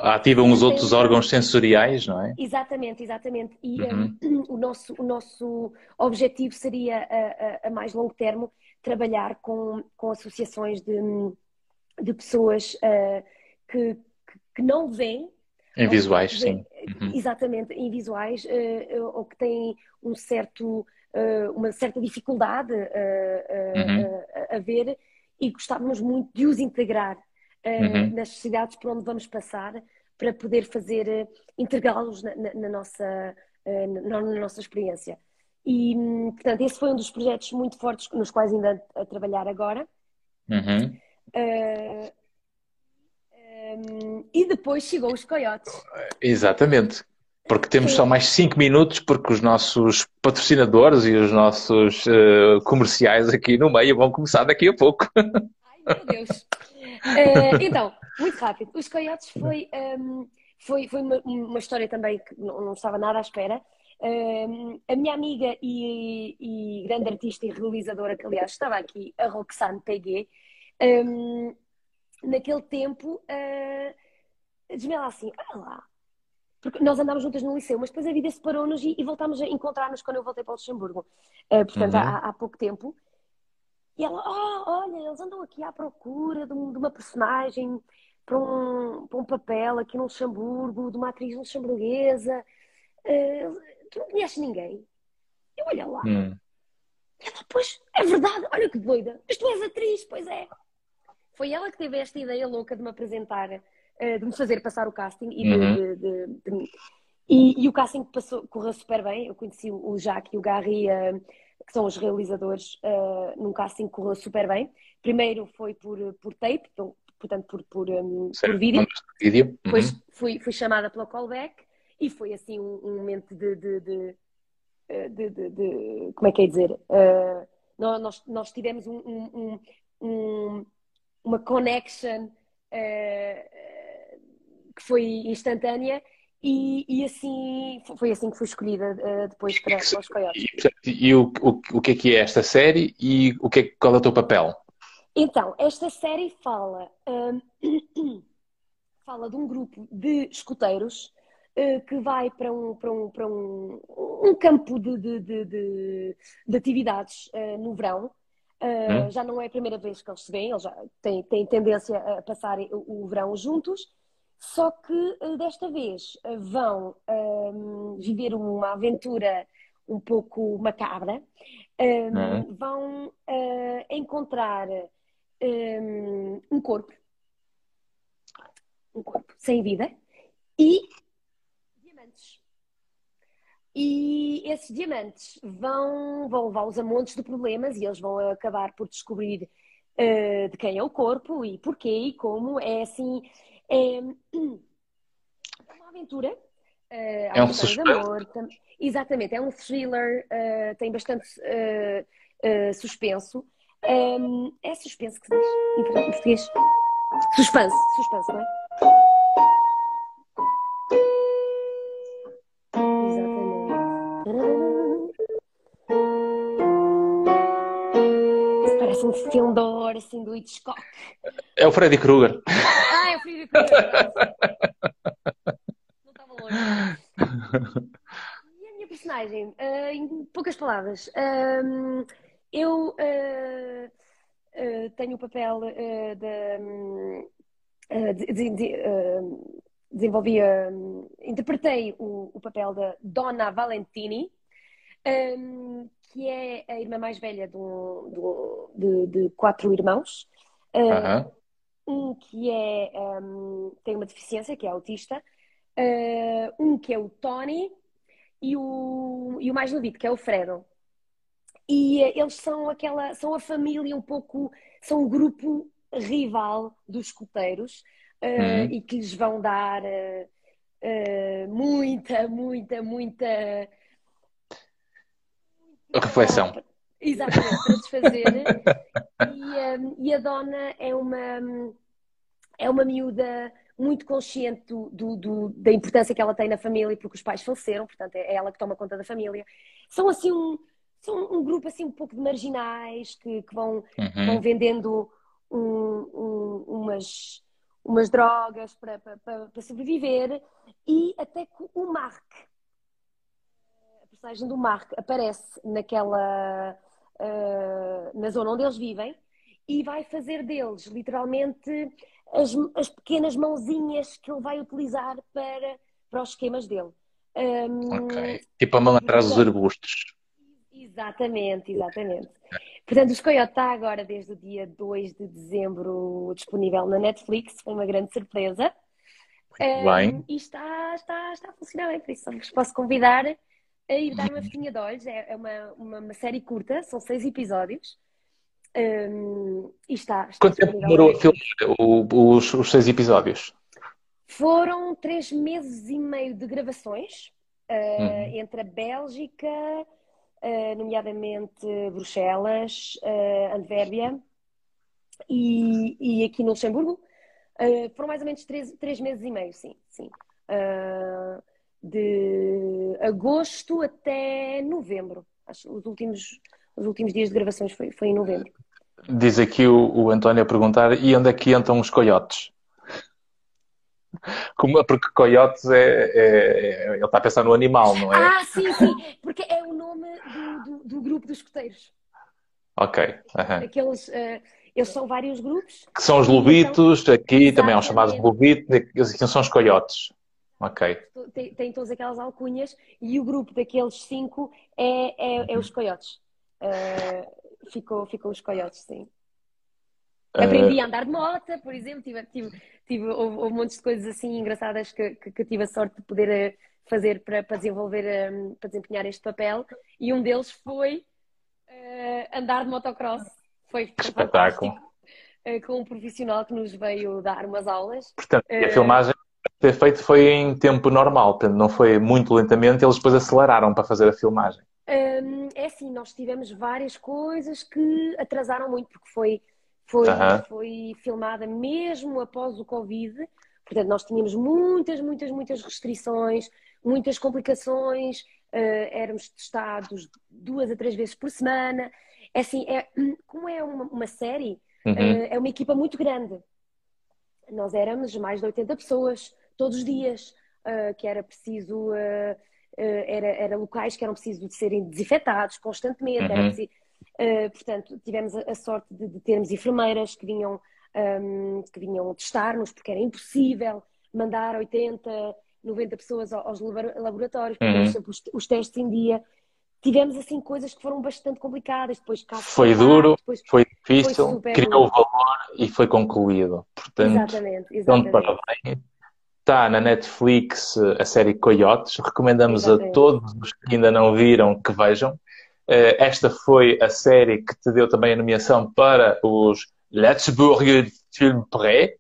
ativam os outros órgãos sensoriais, não é? Exatamente, exatamente. E uhum. um, o, nosso, o nosso objetivo seria, a, a, a, mais longo termo, trabalhar com, com associações de, de pessoas uh, que, que não veem. Em visuais, sim. Uhum. Exatamente, em visuais, uh, ou que têm um certo, uh, uma certa dificuldade uhum. a, a ver e gostávamos muito de os integrar uhum. nas sociedades por onde vamos passar para poder fazer, uh, integrá-los na, na, na, nossa, uh, na, na, nossa experiência. E, hum, portanto, esse foi um dos projetos muito fortes nos quais ainda a, a trabalhar agora. Uhum. Uh, um, e depois chegou os coiotes. Exatamente. Porque temos Sim. só mais 5 minutos, porque os nossos patrocinadores e os nossos uh, comerciais aqui no meio vão começar daqui a pouco. Ai, meu Deus. Uh, então, muito rápido. Os Coiotes foi, um, ehm, foi, foi uma, uma, história também que não, não, estava nada à espera. Um, ehm, a minha amiga e, e, grande artista e realizadora, que aliás estava aqui, a Roxane Peguet, um, naquele tempo, uh, diz-me ela assim: olha lá, porque nós andámos juntas no liceu, mas depois a vida separou-nos e, e voltámos a encontrar-nos quando eu voltei para o Luxemburgo, uh, portanto, uhum. há, há, pouco tempo. E ela, oh, olha, eles andam aqui à procura de, um, de uma personagem para um, para um papel aqui no Luxemburgo, de uma atriz luxemburguesa. Uh, tu não conheces ninguém? Eu olho lá. Hum. E ela, pois, é verdade, olha que doida. Mas tu és atriz, pois é. Foi ela que teve esta ideia louca de me apresentar, uh, de me fazer passar o casting e, uhum. de, de, de, e, e, o casting passou, correu super bem. Eu conheci o Jacques e o Garry uh, que são os realizadores, uh, num casting que correu super bem. Primeiro foi por, por tape, então, portanto por, por, um, por vídeo. vídeo. Uhum. Depois fui, fui chamada pela callback e foi assim um, um momento de, de, de, eh, de, de como é que é dizer? Uh, nós, nós tivemos um, um uma connection uh, que foi instantânea e, e, assim foi assim que fui escolhida uh, depois para, para os Coyotes. E, e o, o, o que é que é esta série e o que é, qual é o teu papel? Então, esta série fala, um, fala de um grupo de escuteiros uh, que vai para um, para um, para um, um campo de, de, de, de, de atividades uh, no verão. Hum? Já não é a primeira vez que eles se veem, eles já têm, têm tendência a passar o, o verão juntos só que eh, desta vez eh, vão um, ehm, viver uma aventura um pouco macabra, um, ehm, uhum. vão uh, encontrar um, ehm, um corpo, um corpo sem vida e diamantes. E esses diamantes vão, vão levá-los a montes de problemas e eles vão acabar por descobrir uh, de quem é o corpo e porquê e como. É assim, é uma aventura. Uh, é um amor, Exatamente, é um thriller, uh, tem bastante uh, suspenso. Um, é suspenso que se diz em português? Suspense, suspense, não é? Exatamente. Isso parece um filme de horror, assim, do Hitchcock. É o Freddy Krueger. Ah, Não estava longe. E a minha personagem, uh, em poucas palavras, uh, eu uh, tenho o papel de, de, de, desenvolvi, interpretei o, o, papel da Donna Valentini, um, que é a irmã mais velha do, do, de, de, quatro irmãos. Uh, Um que é, um, tem uma deficiência, que é autista. Uh, um que é o Tony e o, e o mais novito, que é o Fredo. E uh, eles são aquela, são a família um pouco, são um grupo rival dos escuteiros uhum. e que lhes vão dar muita, muita, muita reflexão. Exatamente, para desfazer. e, um, e, a dona é uma, é uma miúda muito consciente do, do, do, da importância que ela tem na família, porque os pais faleceram, portanto é ela que toma conta da família. São assim um, são um grupo assim um pouco de marginais que, que vão, uhum. vão vendendo um, um, umas, umas drogas para, para, para sobreviver e até que o Mark, personagem do Mark aparece naquela. Uh, na zona onde eles vivem e vai fazer deles, literalmente, as, as pequenas mãozinhas que ele vai utilizar para, para os esquemas dele. Um, ok. Tipo a mão atrás dos arbustos. Exatamente, exatamente. Portanto, o Coyote está agora desde o dia 2 de dezembro disponível na Netflix, foi uma grande surpresa. Um, bem. E está, está, está a funcionar bem, por isso vos posso convidar a ir dar uma fitinha de olhos. É, é uma, uma, uma, série curta, são seis episódios. Um, e está, está Quanto tempo demorou a filmar os, os seis episódios? Foram três meses e meio de gravações uh, uhum. entre a Bélgica, uh, nomeadamente Bruxelas, uh, e, e, aqui no Luxemburgo. foram mais ou menos três, três meses e meio, sim. sim de agosto até novembro. Acho os últimos, os últimos dias de gravações foi, foi em novembro. Diz aqui o, o António a perguntar: e onde é que entram os coiotes? Como, porque coiotes é, é, é, Ele está a pensar no animal, não é? Ah, sim, sim, porque é o nome do, do, do grupo dos escoteiros. Ok. Uhum. Aqueles. Uh, eles são vários grupos. Que são os lobitos, então, aqui exatamente. também são chamados lobitos, aqui são os coiotes. Ok. Tem, tem todas aquelas alcunhas e o grupo daqueles cinco é, é, é os coiotes. Uh, ficou, ficou os coiotes, sim. Uh... Aprendi a andar de moto, por exemplo, tive, tive, tive, houve, houve montes de coisas assim engraçadas que, que, que tive a sorte de poder eh, fazer para, para desenvolver, um, para desempenhar este papel e um deles foi uh, andar de motocross. Foi espetáculo. Uh, com um profissional que nos veio dar umas aulas. Portanto, a filmagem ter feito foi em tempo normal, portanto, não foi muito lentamente, eles depois aceleraram para fazer a filmagem. Hum, é assim, nós tivemos várias coisas que atrasaram muito, porque foi, foi, foi filmada mesmo após o Covid, portanto, nós tínhamos muitas, muitas, muitas restrições, muitas complicações, uh, éramos testados duas a três vezes por semana. É assim, é, como é uma, uma série, uhum. uh, é uma equipa muito grande. Nós éramos mais de 80 pessoas, todos os dias, uh, que era preciso, uh, era, era locais que eram preciso de serem desinfetados constantemente, uhum. preciso, portanto, tivemos a, a sorte de, de, termos enfermeiras que vinham, um, que vinham testar-nos, porque era impossível mandar 80, 90 pessoas aos laboratórios, porque uhum. os, os testes em dia tivemos assim coisas que foram bastante complicadas. Depois foi duro, depois, foi difícil, foi criou o valor e foi concluído. Portanto, exatamente, exatamente. Então, parabéns. Está na Netflix a série Coyotes. Recomendamos Exatamente. a todos os que ainda não viram que vejam. Eh, esta foi a série que te deu também a nomeação para os Letzburger Film Pré.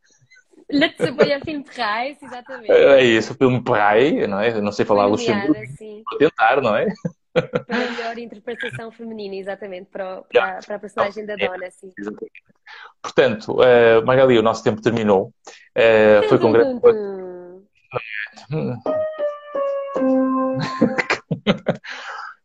Letzburger Film Pré, exatamente. É isso, Film Pré, não é? não sei falar Luxemburgo. Vou tentar, não é? Para a melhor interpretação feminina, exatamente, para, para, para a personagem da Dona, sim. Portanto, uh, Magali, o nosso tempo terminou. Uh, foi com grande.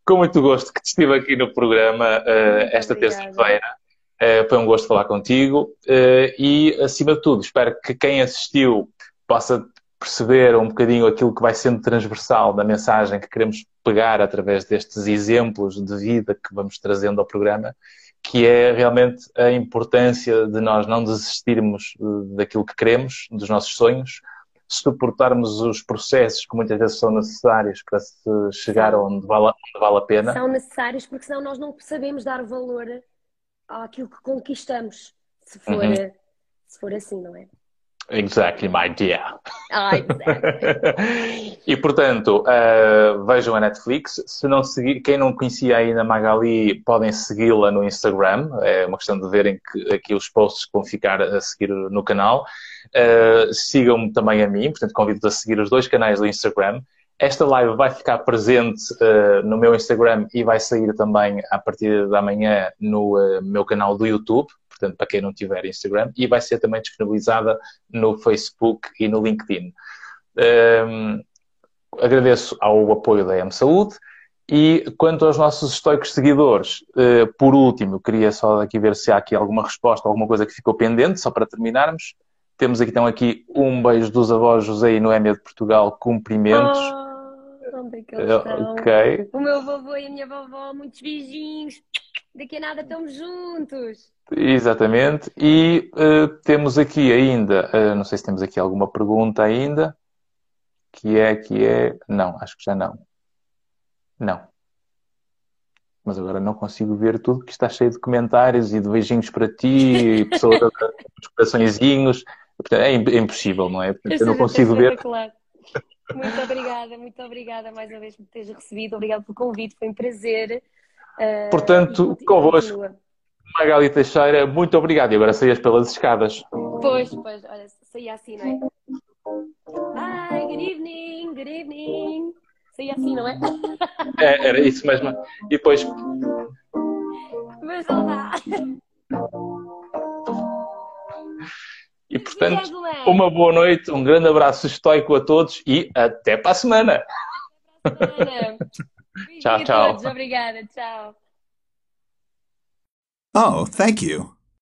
Com muito gosto que estive aqui no programa uh, esta terça-feira. Uh, foi um gosto falar contigo uh, e, acima de tudo, espero que quem assistiu possa perceber um bocadinho aquilo que vai sendo transversal da mensagem que queremos pegar através destes exemplos de vida que vamos trazendo ao programa, que é realmente a importância de nós não desistirmos daquilo que queremos, dos nossos sonhos, suportarmos os processos que muitas vezes são necessários para se chegar onde vale, onde vale a pena. São necessários porque senão nós não sabemos dar valor àquilo que conquistamos, se for, uhum. se for assim, não é? Exactly, my dear. Ah, exactly. e portanto, uh, vejam a Netflix. Se não seguir, quem não conhecia ainda a Magali, podem segui-la no Instagram. É uma questão de verem que, aqui os posts que vão ficar a seguir no canal. Uh, Sigam-me também a mim, portanto, convido-vos a seguir os dois canais do Instagram. Esta live vai ficar presente uh, no meu Instagram e vai sair também a partir da manhã no meu canal do YouTube, portanto, para quem não tiver Instagram, e vai ser também disponibilizada no Facebook e no LinkedIn. Um, agradeço ao apoio da M Saúde. E quanto aos nossos estoicos seguidores, uh, por último, queria só aqui ver se há aqui alguma resposta, alguma coisa que ficou pendente, só para terminarmos. Temos aqui, então, aqui um beijo dos avós José e Noémia de Portugal, cumprimentos. Oh onde é que eles estão. Ok. O meu vovô e a minha vovó, muitos beijinhos. Daqui a nada estamos juntos. Exatamente. E uh, temos aqui ainda, uh, não sei se temos aqui alguma pergunta ainda, que é, que é, não, acho que já não. Não. Mas agora não consigo ver tudo, que está cheio de comentários e de beijinhos para ti, e pessoas com coraçõezinhos. É, é impossível, não é? Portanto, eu não consigo ver. Muito obrigada, muito obrigada mais uma vez por teres recebido. Obrigada pelo convite, foi um prazer. Uh, Portanto, convosco, Magali Teixeira, muito obrigado. E agora saías pelas escadas. Pois, pois, olha, saía assim, não é? Hi, good evening, good evening. Saía assim, não é? É, era isso mesmo. E depois. Mas dá. E, portanto, uma boa noite, um grande abraço estoico a todos e até para a semana. tchau, tchau. Obrigada, tchau. Oh, thank you.